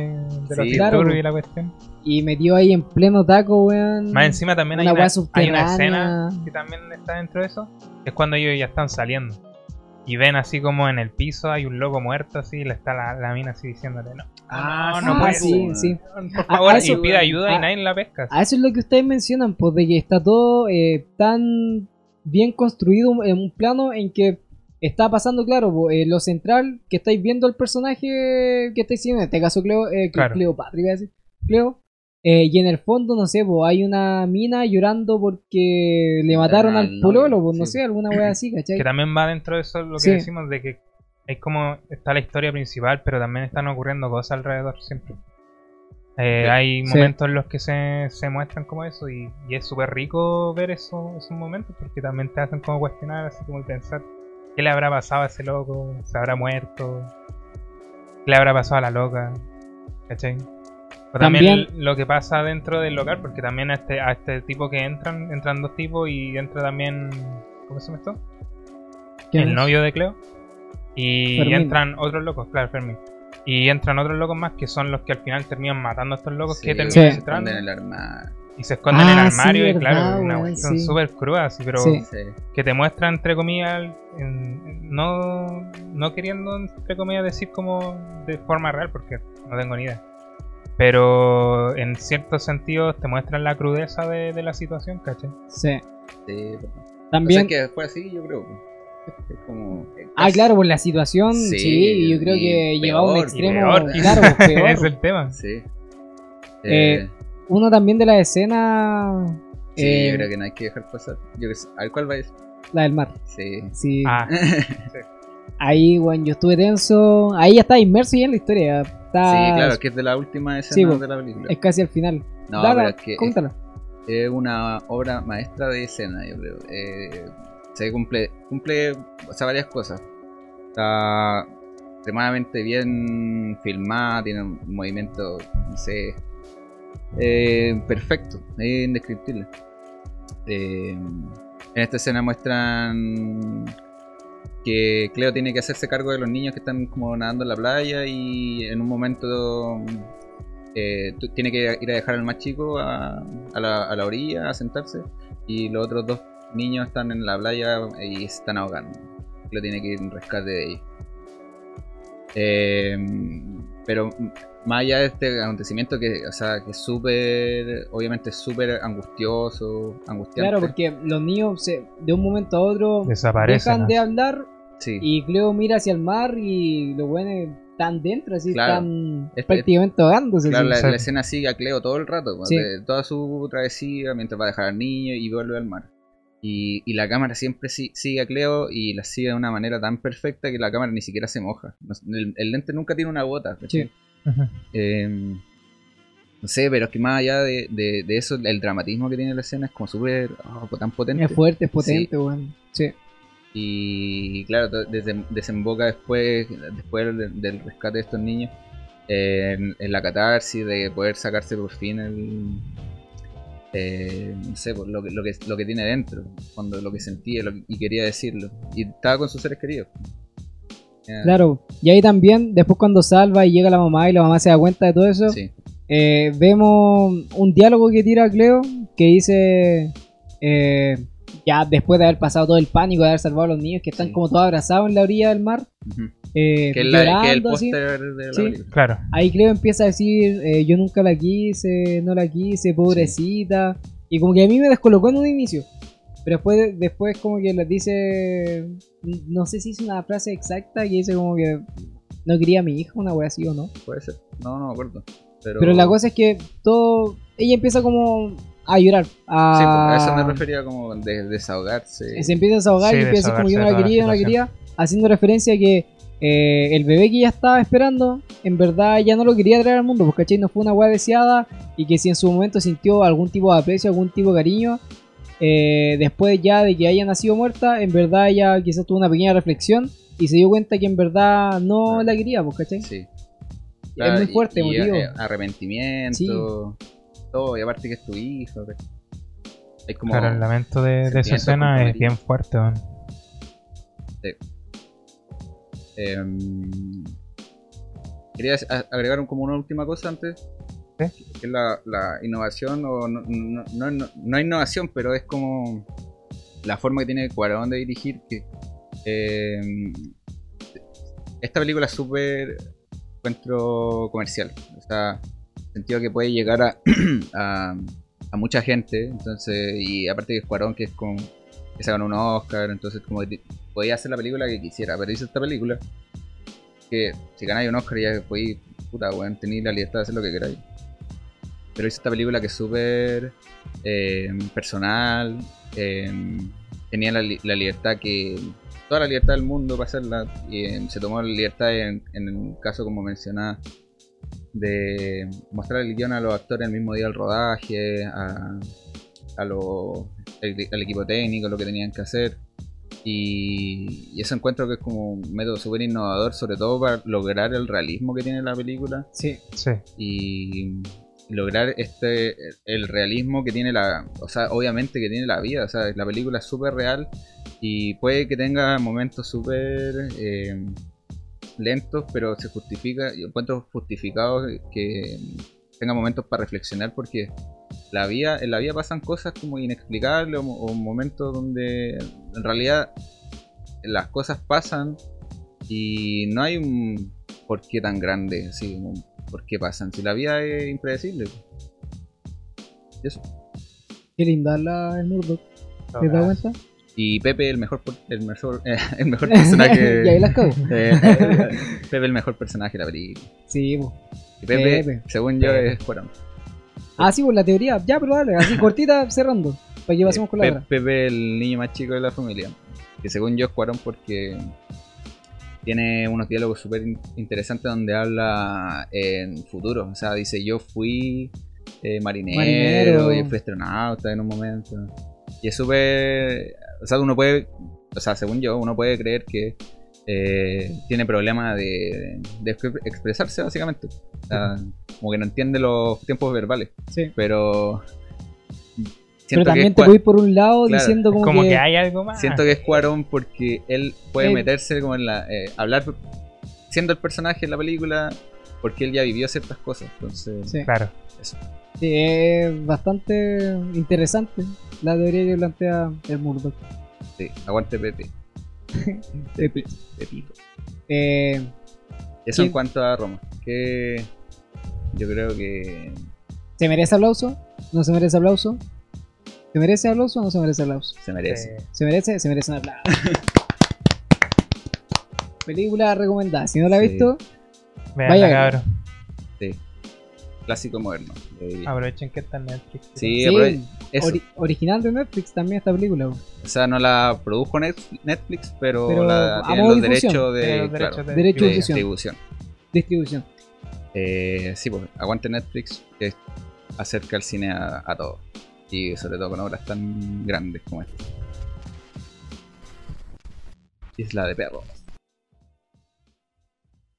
de los Sí. Claro, y la cuestión. Y metió ahí en pleno taco, weón. Más encima también hay una hay escena que también está dentro de eso, que es cuando ellos ya están saliendo. Y ven así como en el piso hay un loco muerto así y le está la, la mina así diciéndole no. Ah, no ah, puede sí, ser. sí. Por A- favor, a eso- y pide ayuda y nadie la pesca. A eso es lo que ustedes mencionan, pues de que está todo eh, tan bien construido en un plano en que está pasando, claro, po, eh, lo central que estáis viendo el personaje que estáis viendo, en este caso Cleo, eh, Claro. Cleopatra, iba a decir, Cleo, eh, y en el fondo, no sé, po, hay una mina llorando porque le mataron al pololo, pues, no sí. sé, alguna wea así, ¿cachai? Que también va dentro de eso lo que Sí. decimos de que es como está la historia principal, pero también están ocurriendo cosas alrededor siempre. Eh. Hay Sí. momentos en los que se, se muestran como eso y, y es súper rico ver eso, esos momentos porque también te hacen como cuestionar, así como pensar qué le habrá pasado a ese loco, se habrá muerto, qué le habrá pasado a la loca, ¿cachai? O también, También- lo que pasa dentro del local, porque también a este, a este tipo que entran, entran dos tipos y entra también, ¿cómo se llama esto? ¿Quién el es? novio de Cleo. Y Fermín. entran otros locos, claro, Fermín. Y entran otros locos más que son los que al final terminan matando a estos locos Sí, que terminan Sí. entrando esconden en el armario. y se esconden en el Ah, sí, armario. y verdad, claro, una weón, cuestión sí. súper cruda, así, pero que te muestra entre comillas, en- no, no queriendo entre comillas decir como de forma real, porque no tengo ni idea. Pero en ciertos sentidos te muestran la crudeza de, de la situación, ¿cachai? Sí. Sí, También... O sea, que fue así, yo creo. Es como. Ah, claro, por la situación, sí, Sí, yo creo y que llevaba a un extremo, peor, claro, peor. es el tema. Sí. Eh, Uno también de la escena. sí, eh, yo creo que no hay que dejar pasar. Yo que sé, a ver cuál va a ir. La del mar. Sí. Sí. Ah, Ahí, weón, yo estuve tenso. Ahí ya está inmerso ya en la historia. Está, Sí, claro, que es de la última escena Sí, po. de la película. Es casi al final. No, Dala, pero es que es, cuéntala. es una obra maestra de escena, yo creo. Eh, se cumple, cumple o varias cosas. Está extremadamente bien filmada, tiene un movimiento, no sé, eh, perfecto, es indescriptible. Eh, en esta escena muestran que Cleo tiene que hacerse cargo de los niños que están como nadando en la playa y en un momento eh, tiene que ir a dejar al más chico a, a la, a la orilla a sentarse y los otros dos niños están en la playa y se están ahogando. Cleo tiene que ir en rescate de ellos. Eh, pero más allá de este acontecimiento que, o sea, que es súper, obviamente es súper angustioso, angustiante. Claro, porque los niños se- de un momento a otro Desaparecen, dejan ¿no? de hablar Sí. y Cleo mira hacia el mar y los buenos están dentro, así Claro. están Este- prácticamente ahogándose. Claro, la, escena sigue a Cleo todo el rato, pues, Sí. toda su travesía mientras va a dejar al niño y vuelve al mar. Y, y la cámara siempre si- sigue a Cleo y la sigue de una manera tan perfecta que la cámara ni siquiera se moja. El, el lente nunca tiene una gota. Sí. Eh, no sé, pero es que más allá de, de- de eso, el dramatismo que tiene la escena es como súper oh, tan potente. Es fuerte, es potente, weón. Sí. Y claro, desem- desemboca después, después del, del rescate de estos niños eh, en, en la catarsis de poder sacarse por fin el. Eh, no sé, por lo que, lo, que, lo que tiene dentro, cuando lo que sentía lo y quería decirlo. Y estaba con sus seres queridos. Claro, y ahí también, después cuando salva y llega la mamá y la mamá se da cuenta de todo eso, Sí, eh, vemos un diálogo que tira Cleo que dice, eh, ya después de haber pasado todo el pánico de haber salvado a los niños que están Sí. como todos abrazados en la orilla del mar. Eh, que, es la- que es el llorando póster de la Sí. película. Claro. Ahí Cleo empieza a decir, eh, yo nunca la quise, no la quise, pobrecita. Y como que a mí me descolocó en un inicio. Pero después, después como que les dice, no sé si es una frase exacta, que dice como que no quería a mi hija, una wea así o no. Puede ser. No, no me acuerdo. Pero, Pero la cosa es que todo, ella empieza como a llorar. Sí, pues, a A, eso me refería como de desahogarse. Se empieza a desahogar Sí, y empieza a como yo no la quería, no la quería, haciendo referencia a que eh, el bebé que ella estaba esperando, en verdad ya no lo quería traer al mundo, porque ¿cachai? no fue una weá deseada y que si en su momento sintió algún tipo de aprecio, algún tipo de cariño, eh, después ya de que haya nacido muerta, en verdad ella quizás tuvo una pequeña reflexión y se dio cuenta que en verdad no la quería, pues, ¿cachai? Sí. Es muy fuerte, y, y, eh, arrepentimiento, todo, y aparte que es tu hijo. como. Claro, el lamento de, de esa escena es bien fuerte, weón. Em, quería agregar un- como una última cosa antes. Que es la, la innovación, o no, no, no, no- no innovación, pero es como la forma que tiene Cuarón de dirigir. Que, em, esta película es súper encuentro comercial. O sea, en el sentido que puede llegar a, a, a mucha gente. Entonces, y aparte que es Cuarón, que es con que se ganó un Oscar, entonces como podía hacer la película que quisiera, pero hizo esta película que si ganáis un Oscar ya podéis, puta, weón, tenéis la libertad de hacer lo que queráis. Pero hizo esta película que es súper eh, personal, eh, tenía la, li- la libertad que, toda la libertad del mundo para hacerla, y eh, se tomó la libertad en, en el caso como mencionaba, de mostrar el guion a los actores el mismo día del rodaje, a, a lo- el- al equipo técnico, lo que tenían que hacer. Y, y eso encuentro que es como un método súper innovador, sobre todo para lograr el realismo que tiene la película Sí. Sí. y lograr este el realismo que tiene la o sea obviamente que tiene la vida o sea la película es súper real y puede que tenga momentos súper eh, lentos pero se justifica yo encuentro justificado que tenga momentos para reflexionar porque la vida en la vida pasan cosas como inexplicables o, mo- o momentos donde en realidad las cosas pasan y no hay un porqué tan grande así como por qué pasan si la vida es impredecible Y eso. Qué linda la el Murdoch. ¿Te das cuenta? y Pepe el mejor por- el mejor eh, el mejor personaje y ahí las cago. eh, Pepe el mejor personaje de la película Sí, po. y Pepe, Pepe. según yo Pepe. es Cuarón Ah, sí, pues la teoría. Ya, pero dale, así cortita, cerrando. Para que pasemos con la Pe- otra. Pepe, el niño más chico de la familia. Que según yo es Cuarón porque tiene unos diálogos súper in- interesantes donde habla en futuro. O sea, dice yo fui eh, marinero, Marinero. y fui astronauta en un momento. Y es súper... O sea, uno puede... O sea, según yo, uno puede creer que eh, tiene problemas de, de exp- expresarse básicamente. O sea, como que no entiende los tiempos verbales. Sí. Pero... Pero también te ir por un lado Claro, diciendo como, Como que, que, hay algo más. Siento que es Cuarón porque él puede Él- meterse como en la. eh, hablar siendo el personaje en la película porque él ya vivió ciertas cosas. Entonces, Sí. Claro. eso. Sí, es bastante interesante la teoría que plantea el Murdoch. Sí, aguante Pepe. Pepito. Pepito. Eh, Eso en ¿Quién- cuanto a Roma. Que yo creo que. ¿Se merece aplauso? ¿No se merece aplauso? ¿Se merece aplauso o no se merece aplauso? Se merece. Eh, ¿Se merece? Se merece un aplauso. Película recomendada. Si no la has Sí. visto, vean Vaya, cabrón. Clásico moderno. Aprovechen que está en Netflix. Sí, sí, aprove- eso. ori- original de Netflix también esta película. bro. O sea, no la produjo Net- Netflix, pero, Pero la, tienen los derechos de, Tiene los claro, derechos de Derecho de de difusión. distribución. Distribución. Eh, sí, pues aguante Netflix que acerca el cine a, a todos. Y sobre todo con obras tan grandes como esta. Isla de Perros.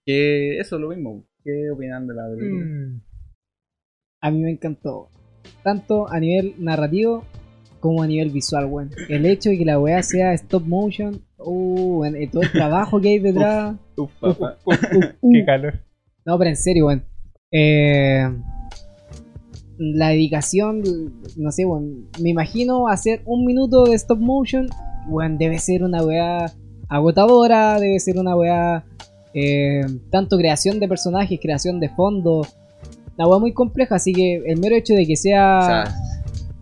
Que eso es lo mismo. ¿Qué opinan de la película? Mm, A mí me encantó. Tanto a nivel narrativo como a nivel visual, weón. El hecho de que la weá sea stop motion, uh, weón, y todo el trabajo que hay detrás. Uf, papá. uh. Qué calor. No, pero en serio, weón. Eh, la dedicación, no sé, weón. Me imagino hacer un minuto de stop motion, weón, debe ser una weá agotadora, debe ser una weá. eh, tanto creación de personajes, creación de fondo. Una weá muy compleja, así que el mero hecho de que sea. O sea,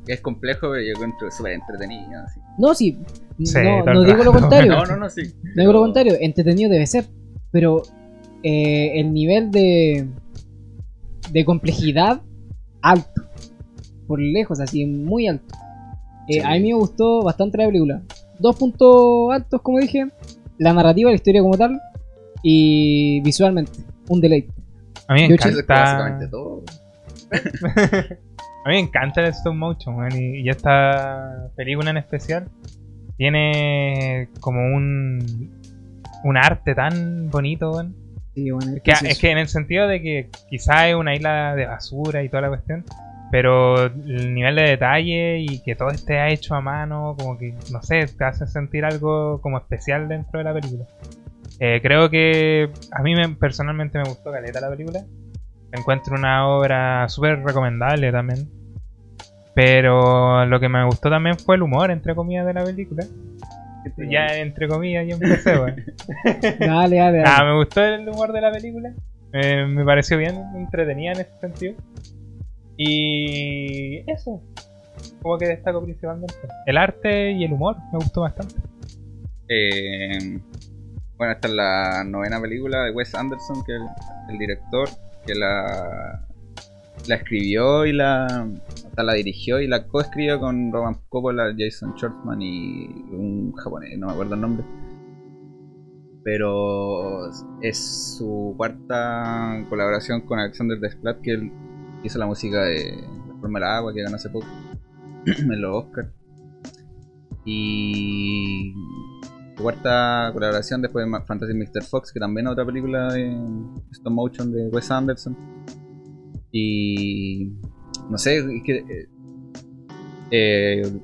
es complejo, pero yo encuentro súper entretenido. así. no, sí. Sí, no digo lo contrario. No, no, no, sí. No digo lo contrario, entretenido debe ser. Pero eh, el nivel de, de complejidad alto. Por lejos, así, muy alto. Eh, Sí. A mí me gustó bastante la película. Dos puntos altos, como dije. La narrativa, la historia como tal. Y visualmente, un deleite. A mí me es encanta. básicamente todo. A mí me encanta el stop motion, weón, y, y esta película en especial tiene como un un arte tan bonito, weón. Sí, bueno, Es que, precioso. es que en el sentido de que quizá es una isla de basura y toda la cuestión, pero el nivel de detalle y que todo esté hecho a mano, como que, no sé, te hace sentir algo como especial dentro de la película. Eh, creo que a mí me- personalmente me gustó caleta la película. Encuentro una obra súper recomendable también. Pero lo que me gustó también fue el humor, entre comillas, de la película. Ya entre comillas, yo empecé, weón. Dale, dale, dale. Ah, me gustó el humor de la película. Eh, me pareció bien entretenida en ese sentido. Y eso. Como que destaco principalmente. El arte y el humor me gustó bastante. Eh, bueno, esta es la novena película de Wes Anderson, que es el, director, que la, la escribió y la, sea, la dirigió y la coescribió con Roman Coppola, Jason Schwartzman y un japonés, no me acuerdo el nombre. Pero es su cuarta colaboración con Alexander Desplat, que él hizo la música de La forma del agua, que ganó hace poco en los Oscars. Y cuarta colaboración después de Fantasy Mr. Fox, que también es otra película de stop motion de Wes Anderson. Y no sé, es que eh, eh,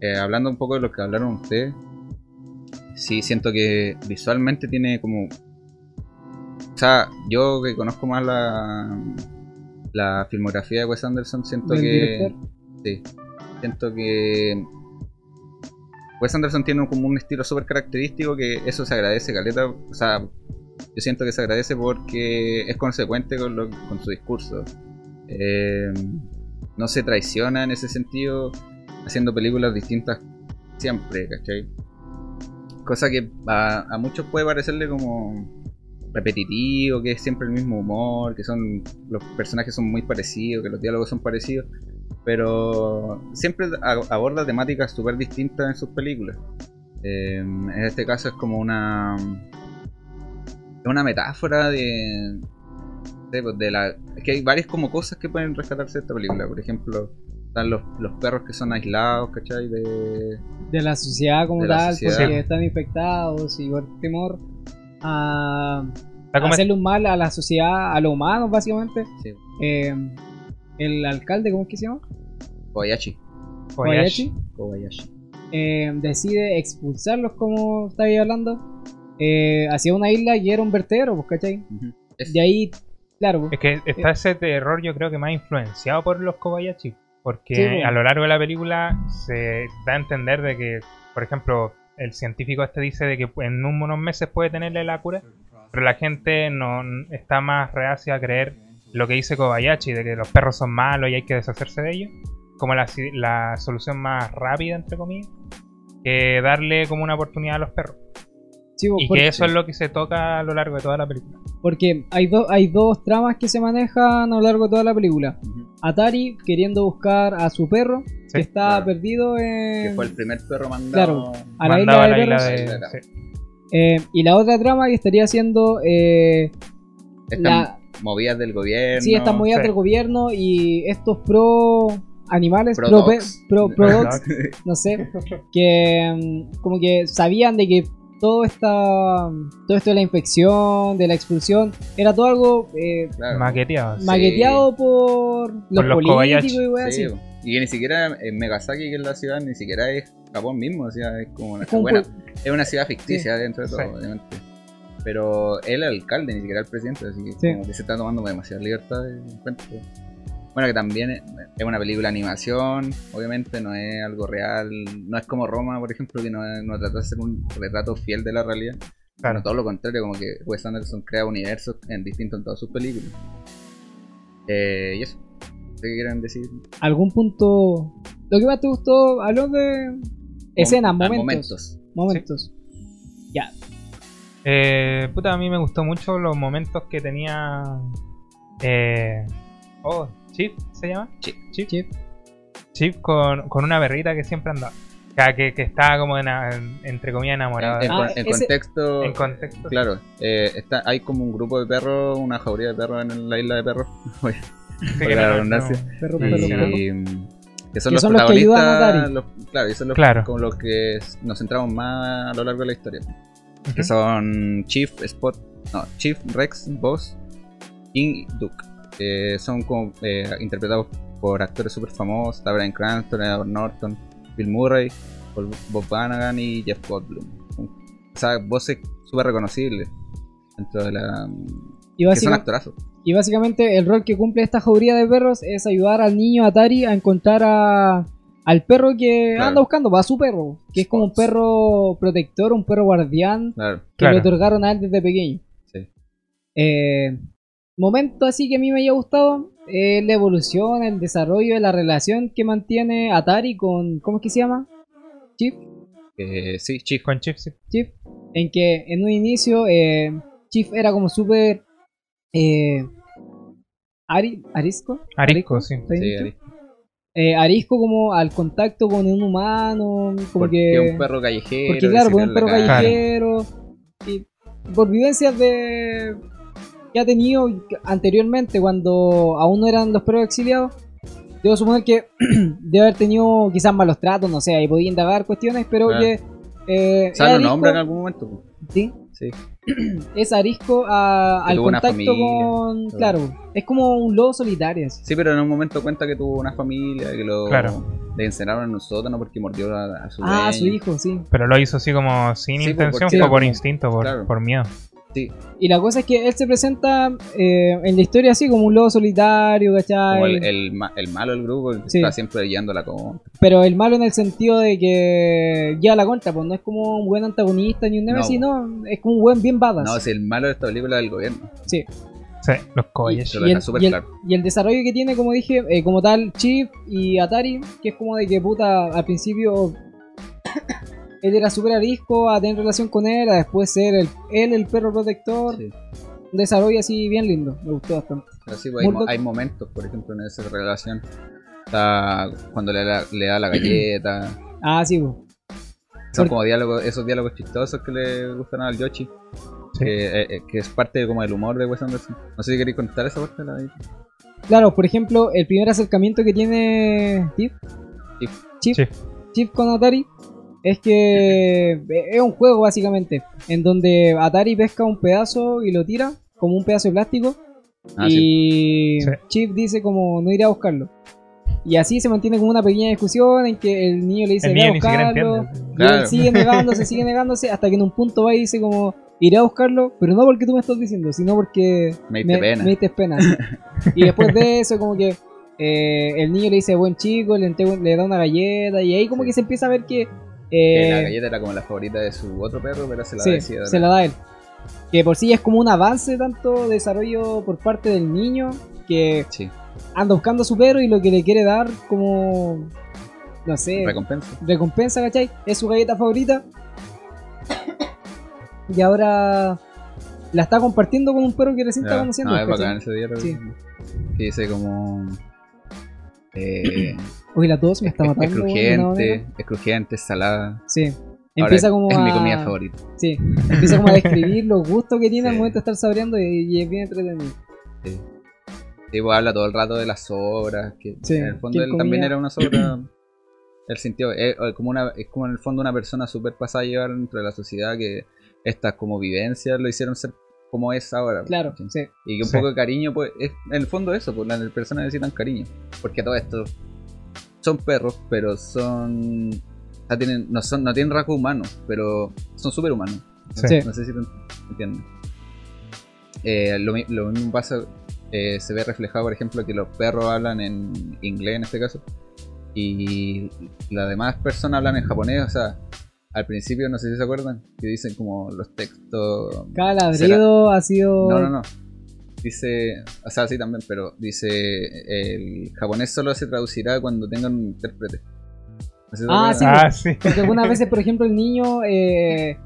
eh, hablando un poco de lo que hablaron ustedes, sí siento que visualmente tiene como, o sea, yo que conozco más la la filmografía de Wes Anderson, siento que director. sí, siento que Wes Anderson tiene como un estilo súper característico que eso se agradece, Caleta. O sea, yo siento que se agradece porque es consecuente con, lo- con su discurso. Eh, no se traiciona en ese sentido, haciendo películas distintas siempre, ¿cachai? Cosa que a, a muchos puede parecerle como repetitivo, que es siempre el mismo humor, que son los personajes son muy parecidos, que los diálogos son parecidos, pero siempre aborda temáticas súper distintas en sus películas. Eh, en este caso es como una una metáfora de de, pues, de la es que hay varias como cosas que pueden rescatarse de esta película. Por ejemplo, están los, los perros que son aislados, ¿cachai? De, de la sociedad como tal, sociedad. porque están infectados y por temor a hacerle un mal a la sociedad, a los humanos básicamente. sí, Eh, el alcalde, ¿cómo es que se llama? Kobayashi. Kobayashi. Kobayashi. eh, decide expulsarlos, como estáis hablando, eh, hacia una isla que era un vertedero, pues, ¿cachai? Es- De ahí, claro, pues, Es que está ese terror, yo creo que más influenciado por los Kobayashi. Porque Sí, bueno. a lo largo de la película se da a entender de que, por ejemplo, el científico este dice de que en unos meses puede tenerle la cura, pero la gente no está más reacia a creer lo que dice Kobayashi, de que los perros son malos y hay que deshacerse de ellos, como la, la solución más rápida, entre comillas, que darle como una oportunidad a los perros. sí, Y que eso es lo que se toca a lo largo de toda la película. porque hay, do- hay dos tramas que se manejan a lo largo de toda la película. Atari queriendo buscar a su perro, Sí, que está claro. perdido Que en... fue el primer perro mandado. Claro. a la Mandado isla a de la isla perros. de- sí. Eh, y la otra trama que estaría haciendo... Eh, Están la- movidas del gobierno. sí, están movidas sí. del gobierno y estos pro animales, Pro dogs. pro, pro dogs, no sé, que mm, como que sabían de que todo esta todo esto de la infección, de la expulsión, era todo algo eh, Claro. Maqueteado. Sí. maqueteado por los, los políticos Kobayashi. y weas Sí, así. y que ni siquiera en Megasaki, que es la ciudad, ni siquiera es Japón mismo, o sea, es como una, Es como un bueno, pue- es una ciudad ficticia dentro de todo, Sí. obviamente. Pero él es el alcalde, ni siquiera el presidente, así que Sí. como que se está tomando demasiada libertad de encuentro. Bueno, que también es una película de animación, obviamente no es algo real, no es como Roma, por ejemplo, que no, no trata de ser un retrato fiel de la realidad. Claro. Todo lo contrario, como que Wes Anderson crea universos en distintos en todas sus películas. Eh, y eso. ¿Qué quieren decir? algún punto lo que más te gustó, habló de escenas, Ah, momentos, momentos. momentos. Eh, puta, a mí me gustó mucho los momentos que tenía. Eh, oh, Chief se llama. Chief. Chief. Chief. Chief con, con una perrita que siempre andaba. O sea, que, que estaba como en- entre comillas enamorada. En, en Ah, con- en ese- contexto. en contexto. Claro, eh, está, hay como un grupo de perros, una jauría de perros en la isla de perros. Sí, la no-. Perro, perro, perro. y, que son Que los son los que ayudan a protagonistas. Dari. los- claro, y son los, Claro. con los que nos centramos más a lo largo de la historia. Que son Chief, Spot, no, Chief, Rex, Boss, King y Duke. Son como eh, interpretados por actores súper famosos: Bryan Cranston, Edward Norton, Bill Murray, Bob Vanagan y Jeff Goldblum. O sea, voces súper reconocibles dentro de la. Y, que son actorazos. y básicamente el rol que cumple esta jauría de perros es ayudar al niño Atari a encontrar a, al perro que Claro. anda buscando, va a su perro, que es como un perro protector, un perro guardián Claro. que Claro. le otorgaron a él desde pequeño. Sí. Eh, momento así que a mí me haya gustado es la evolución, el desarrollo de la relación que mantiene Atari con, ¿cómo es que se llama? Chief. Eh, sí, Chief. Con Chief, sí. Chief, en que en un inicio eh, Chief era como súper eh, Ari, arisco, Arisco, sí. ¿está bien Sí, dicho? Ari. Eh, arisco como al contacto con un humano, como Porque que es un perro callejero. porque que claro, queda un perro callejero y por vivencias de que ha tenido anteriormente cuando aún no eran los perros exiliados. Debo suponer que debe haber tenido quizás malos tratos, no sé, ahí podía indagar cuestiones, pero Claro. que eh, O sea, lo nombra en algún momento. sí, Sí. es arisco a- al contacto familia, con. todo. Claro, es como un lobo solitario. así. Sí, pero en un momento cuenta que tuvo una familia, que lo Claro. le encerraron en un sótano porque mordió a, a su Ah, su dueño. hijo, sí. Pero lo hizo así como sin Sí, intención, fue por instinto, por, claro. por miedo. Sí, Y la cosa es que él se presenta eh, en la historia así como un lobo solitario, ¿cachai? como el, el, ma- el malo del grupo, el que Sí. está siempre guiando la como. Pero el malo en el sentido de que ya la contra, pues no es como un buen antagonista ni un nemesis, no, es como un buen bien badass. No, es el malo de esta película del gobierno. sí. Sí, los. Se lo Y deja el, súper y el- claro. y el desarrollo que tiene, como dije, eh, como tal, Chip y Atari, que es como de que puta, al principio él era súper arisco a tener relación con él, a después ser el, él el perro protector. Sí. Un desarrollo así bien lindo, me gustó bastante. Pero sí, pues, hay, momentos, por ejemplo, en esa relación. Está cuando le, da- le da la galleta. Ah, sí, po. Son como diálogos, esos diálogos chistosos que le gustan al Yoshi. Sí. Que, eh, eh, que es parte como del humor de Wes Anderson. No sé si queréis contar esa parte de la Claro, por ejemplo, el primer acercamiento que tiene Chief. Chief, Chief. Chief con Atari es que es un juego básicamente en donde Atari pesca un pedazo y lo tira como un pedazo de plástico Ah, y Sí. Chief dice como no iré a buscarlo. Y así se mantiene como una pequeña discusión en que el niño le dice "Ve a buscarlo", y Claro. él sigue negándose, sigue negándose hasta que en un punto va y dice como iré a buscarlo, pero no porque tú me estás diciendo, sino porque Me diste pena. me diste pena. sí. y después de eso como que eh, el niño le dice buen chico, le, da una galleta y ahí como Sí. que se empieza a ver que... Eh, la galleta era como la favorita de su otro perro, pero se la sí, decía. se la da él. Que por sí es como un avance tanto desarrollo por parte del niño que Sí, anda buscando a su perro y lo que le quiere dar como... No sé, recompensa. recompensa, ¿cachai? Es su galleta favorita. Y ahora la está compartiendo con un perro que recién está conociendo. No, es ¿cachai? bacán ese diálogo. Sí. Que dice como. Eh, Uy, la tos me es, está es matando. manera. crujiente, es crujiente, es salada. Sí. Ahora Empieza es- como es a... mi comida favorita. Sí. Empieza como a describir los gustos que tiene al momento de estar saboreando y, y es bien entretenido. Sí. Sí, pues habla todo el rato de las sobras. Que Sí, en el fondo él comía- también era una sobra. él sintió. Es, como una, es como en el fondo una persona súper pasada a llevar dentro de la sociedad que estas como vivencias lo hicieron ser como es ahora. Claro, ¿cachai? sí. Y que un Sí. poco de cariño, pues, es en el fondo eso, pues las personas necesitan cariño. Porque todo esto son perros, pero son. o sea, tienen, no, son, no tienen rasgos humanos, pero son súper humanos. Sí. No sé si te entienden. Eh, lo mismo pasa, eh, se ve reflejado, por ejemplo, que los perros hablan en inglés en este caso. Y las demás personas hablan en japonés, o sea, al principio, no sé si se acuerdan, que dicen como los textos Cada ladrido ha sido... no, no, no. Dice, o sea, sí también, pero dice, el japonés solo se traducirá cuando tengan un intérprete. Ah, sí. Ah, sí. Porque algunas veces, por ejemplo, el niño, eh,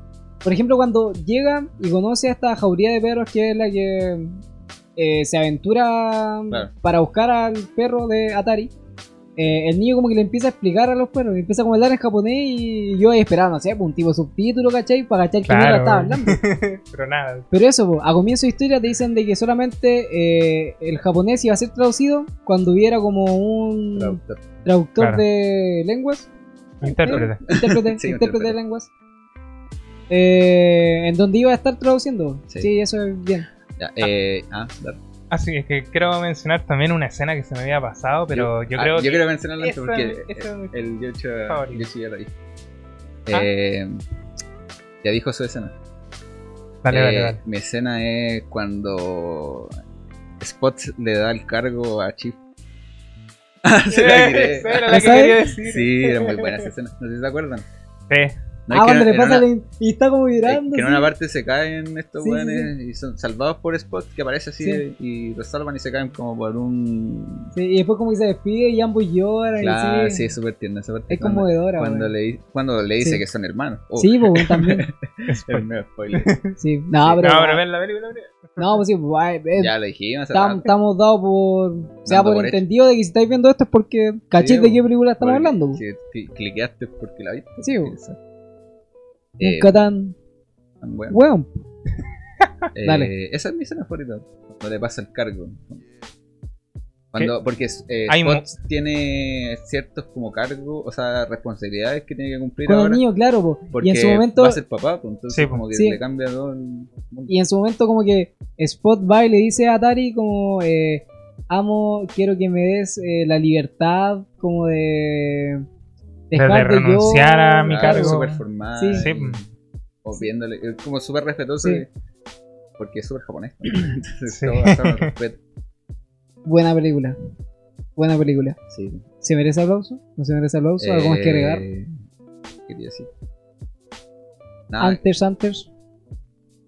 por ejemplo, cuando llega y conoce a esta jauría de perros que es la que eh, se aventura Claro. para buscar al perro de Atari, eh, el niño como que le empieza a explicar a los perros, empieza como a hablar en japonés y yo ahí esperando, no sé, pues, un tipo subtítulo, ¿cachai? Para cachar que Claro. mierda estaba hablando. Pero nada. Pero eso, po, a comienzo de historia te dicen de que solamente eh, el japonés iba a ser traducido cuando hubiera como un Traductor. traductor Claro. de lenguas Intérprete. intérprete, Sí, intérprete de lenguas. Eh, en donde iba a estar traduciendo. Sí, Sí. eso es bien. Ya, eh, ah, dale. Ah, sí, es que quiero mencionar también una escena que se me había pasado, pero yo, ah, creo yo que. quiero mencionarlo antes porque es el, el. Yoshi ya lo dijo. Ah. Eh, ya dijo su escena. Dale, Eh, dale, dale. Mi escena es cuando Spot le da el cargo a Chief. Ah, se la tiré. Esa era la que ¿Sabes? quería decir. Sí, era muy buena esa escena. No sé si se acuerdan. Sí. No, es ah, que cuando en le pasa una- y está como vibrando. que en sí. una parte se caen estos Sí, sí, weones y son salvados por Spot que aparece así Sí. y los salvan y se caen como por un. Sí, y después como que se despide y ambos lloran. y Claro, sí, sí, es súper tierna esa parte. es cuando, conmovedora. cuando weón. le, cuando le dice Sí. que son hermanos. Oh, Sí, pues también. el medio spoiler. Sí. No, pero, no, pero ven la película. no, pues sí, pues, eh, ya lo dijimos. estamos dados por. Se da Dando por por hecho. entendido de que si estáis viendo esto es porque cachéis Sí, de po. qué película estamos hablando. Si cli- cliqueaste porque la viste. Sí, esa- Eh, Nunca tan. tan. Weón. Eh, Dale. Esa es mi escena favorita. Cuando le pasa el cargo. Cuando, porque eh, Hay Spot mo- tiene ciertos como cargos, o sea, responsabilidades que tiene que cumplir Con el ahora. niño, claro, po. Porque y en su momento. va a ser papá, pues, entonces Sí, como que sí. le cambia todo el mundo. Y en su momento como que Spot va y le dice a Atari como eh, amo, quiero que me des eh, la libertad como De- dejar de de, renunciar yo, a mi Claro, cargo. súper formal. Sí. O viéndole, es como súper respetuoso. Sí. Porque es súper japonés. Entonces Sí. todo respeto. Buena película. Buena película. Sí. ¿Se merece aplauso? ¿No se merece aplauso? ¿Algo más que agregar? Eh, ¿qué Quería decir. Nada, Antes, antes.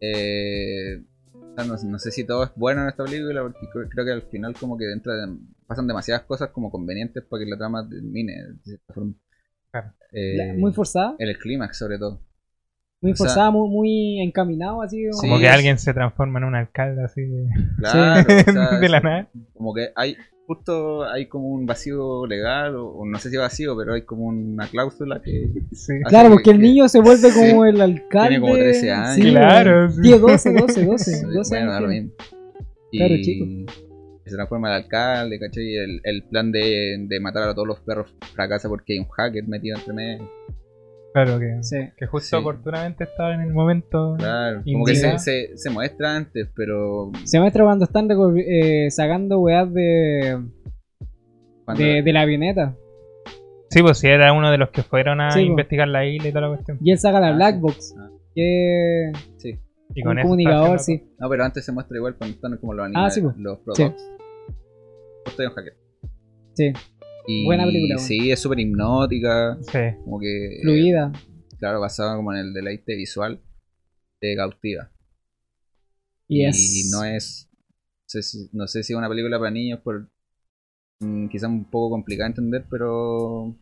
eh, no, no sé si todo es bueno en esta película, porque creo, creo que al final como que entra, pasan demasiadas cosas como convenientes para que la trama termine, de cierta forma. Claro. Eh, muy forzada. el clímax, sobre todo. Muy o sea- forzada, muy, muy encaminado, así. como- Sí, Como que es- alguien se transforma en un alcalde así de, Claro, o sea, de la nada. Como que hay, justo hay como un vacío legal, o, o no sé si vacío, pero hay como una cláusula que Sí. Claro, que- porque el que- niño se vuelve Sí. como el alcalde. Tiene como 13 años. Sí, Claro, weón. sí. Tiene 12, 12, 12. Sí, 12 bueno, da años lo tiene. mismo. Claro, Y chico. Se transforma en alcalde, ¿cachai? Y el, el plan de, de matar a todos los perros fracasa porque hay un hacker metido entre medio. Claro que, Sí. que justo Sí. oportunamente estaba en el momento. Claro, como que se, se, se muestra antes, pero Se muestra cuando están eh, sacando weas de, cuando, de, de la avioneta. Sí, pues si era uno de los que fueron a Sí, pues. investigar la isla y toda la cuestión. Y él saca la Ah, Black sí. Box. Ah. Que sí. Y un eso comunicador, sí. No, pero antes se muestra igual cuando están como los Ah, animales, sí, pues. los Sí. productos. Un hacker. Sí, Y Buena película, bueno. Sí, es súper hipnótica. Sí. como que... fluida. Claro, basada como en el deleite visual de cautiva. Y Y no es. No sé, si, no sé si es una película para niños, por mm, quizás un poco complicada de entender, pero.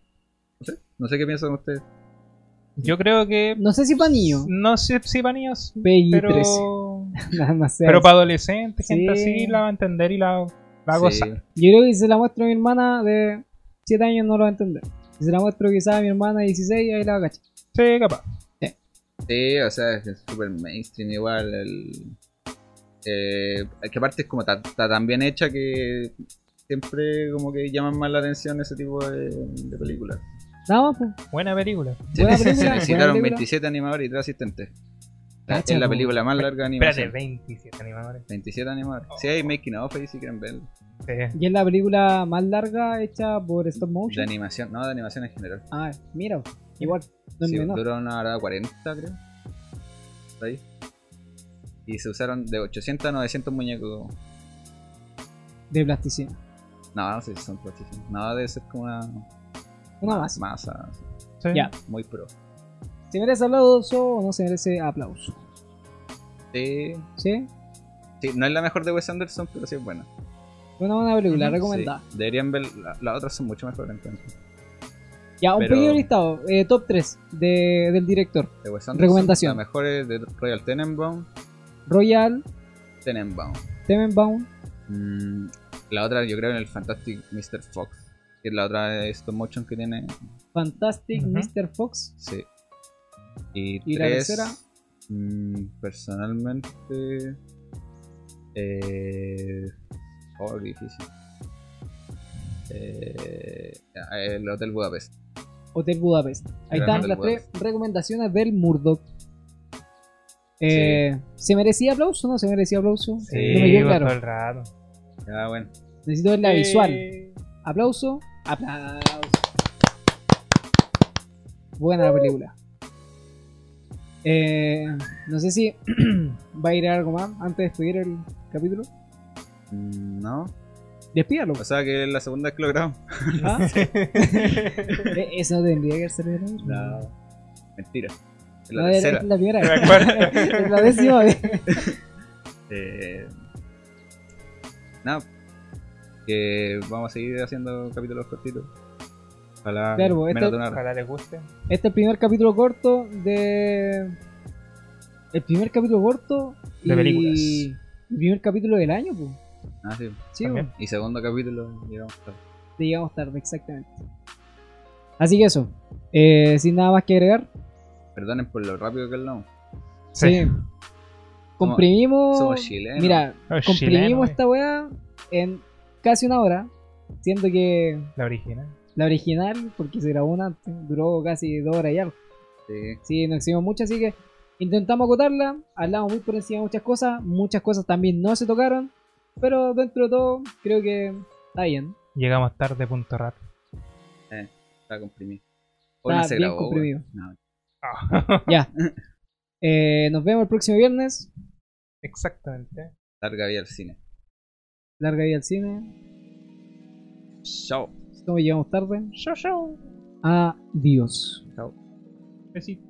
No sé, no sé qué piensan ustedes. Yo creo que. No sé si para niños. No sé si para niños. PG-13. Pero. Nada más sea Pero para adolescentes, gente Sí. así la va a entender y la, la va a Sí, gozar. Yo creo que si se la muestro a mi hermana de 7 años no lo va a entender. Si se la muestro quizás a mi hermana de 16, ahí la va a cachar. Sí, capaz. sí, o sea, es súper mainstream igual. El, eh, que aparte es como está, está tan bien hecha que siempre como que llaman más la atención ese tipo de, de películas. Nada más, pues. Buena película. Se, Buena se película, necesitaron buena película. 27 animadores y 3 asistentes. Cacha, es la po. película más larga de Espérate, animación. 27 animadores. 27 animadores. Sí, hay making of ahí si quieren verlo. Sí. Y es la película más larga hecha por stop De motion. animación, no, de animación en general. Ah, mira, igual. No Sí, duró una hora 40, creo. Ahí. Y se usaron de 800 a 900 muñecos. De plasticina. No, no sé si son próximos. No, debe ser como una Una más. masa Sí. Ya. muy pro. ¿Se merece aplauso o no se merece aplauso? Sí, ¿Sí? sí, no es la mejor de Wes Anderson, pero sí es buena. Una buena película, recomendada. Sí, deberían ver, la- las otras son mucho mejores entonces. Ya, un Pero- pequeño listado. eh, top 3 de, del director. De Wes Anderson, Recomendación. La mejor es de Royal Tenenbaum. Royal, Tenenbaum. Temenbaum, Mm, la otra yo creo en el Fantastic Mr. Fox. Que es la otra de stop motion que tiene. Fantastic Ujú. Mr. Fox. Sí. Y, ¿Y la tercera? mm, personalmente. Eh, oh, difícil. Eh, el Hotel Budapest. Hotel Budapest. Ahí están las tres recomendaciones del Murdoch. Eh, ¿Se merecía aplauso o no se merecía aplauso? Sí, no me quedó claro. todo el rato. Ya, bueno. Necesito ver la visual. Aplauso. Aplauso. Buena la película. Eh, no sé si va a ir algo más antes de despedir el capítulo. Mm, No. Despídalo. O sea que es la segunda vez que lo grabamos. ¿Ah? Eh, Eso no tendría que ser el No. Mentira. Es la No, es- tercera. es la primera. Es la décima. Eh, nada. Que vamos a seguir haciendo capítulos cortitos. Ojalá Claro, pues, este-. Ojalá les guste. Este es el primer capítulo corto de. El primer capítulo corto De y- películas. El primer capítulo del año, pues. Ah, sí. Sí, pues, Y segundo capítulo, digamos. tarde. llegamos tarde, exactamente. Así que eso. Eh, sin nada más que agregar. Perdonen por lo rápido que hablamos. Sí. Comprimimos. Somos chilenos. Mira, comprimimos chilenos, eh. esta weá en casi una hora. Siento que La original. la original, porque se grabó una antes, duró casi dos horas y algo. Sí. Sí, nos hicimos mucho, así que intentamos acotarla. Hablamos muy por encima de muchas cosas. Muchas cosas también no se tocaron. Pero dentro de todo, creo que está bien. Llegamos tarde, punto rato. Está comprimido. Hoy Está no se bien grabó, comprimido. No, Ah, Ya. Eh, nos vemos el próximo viernes. Exactamente. larga vida al cine. Larga vida al cine. Chao. Como llegamos tarde. Show, show. Adiós. Chao. Besito.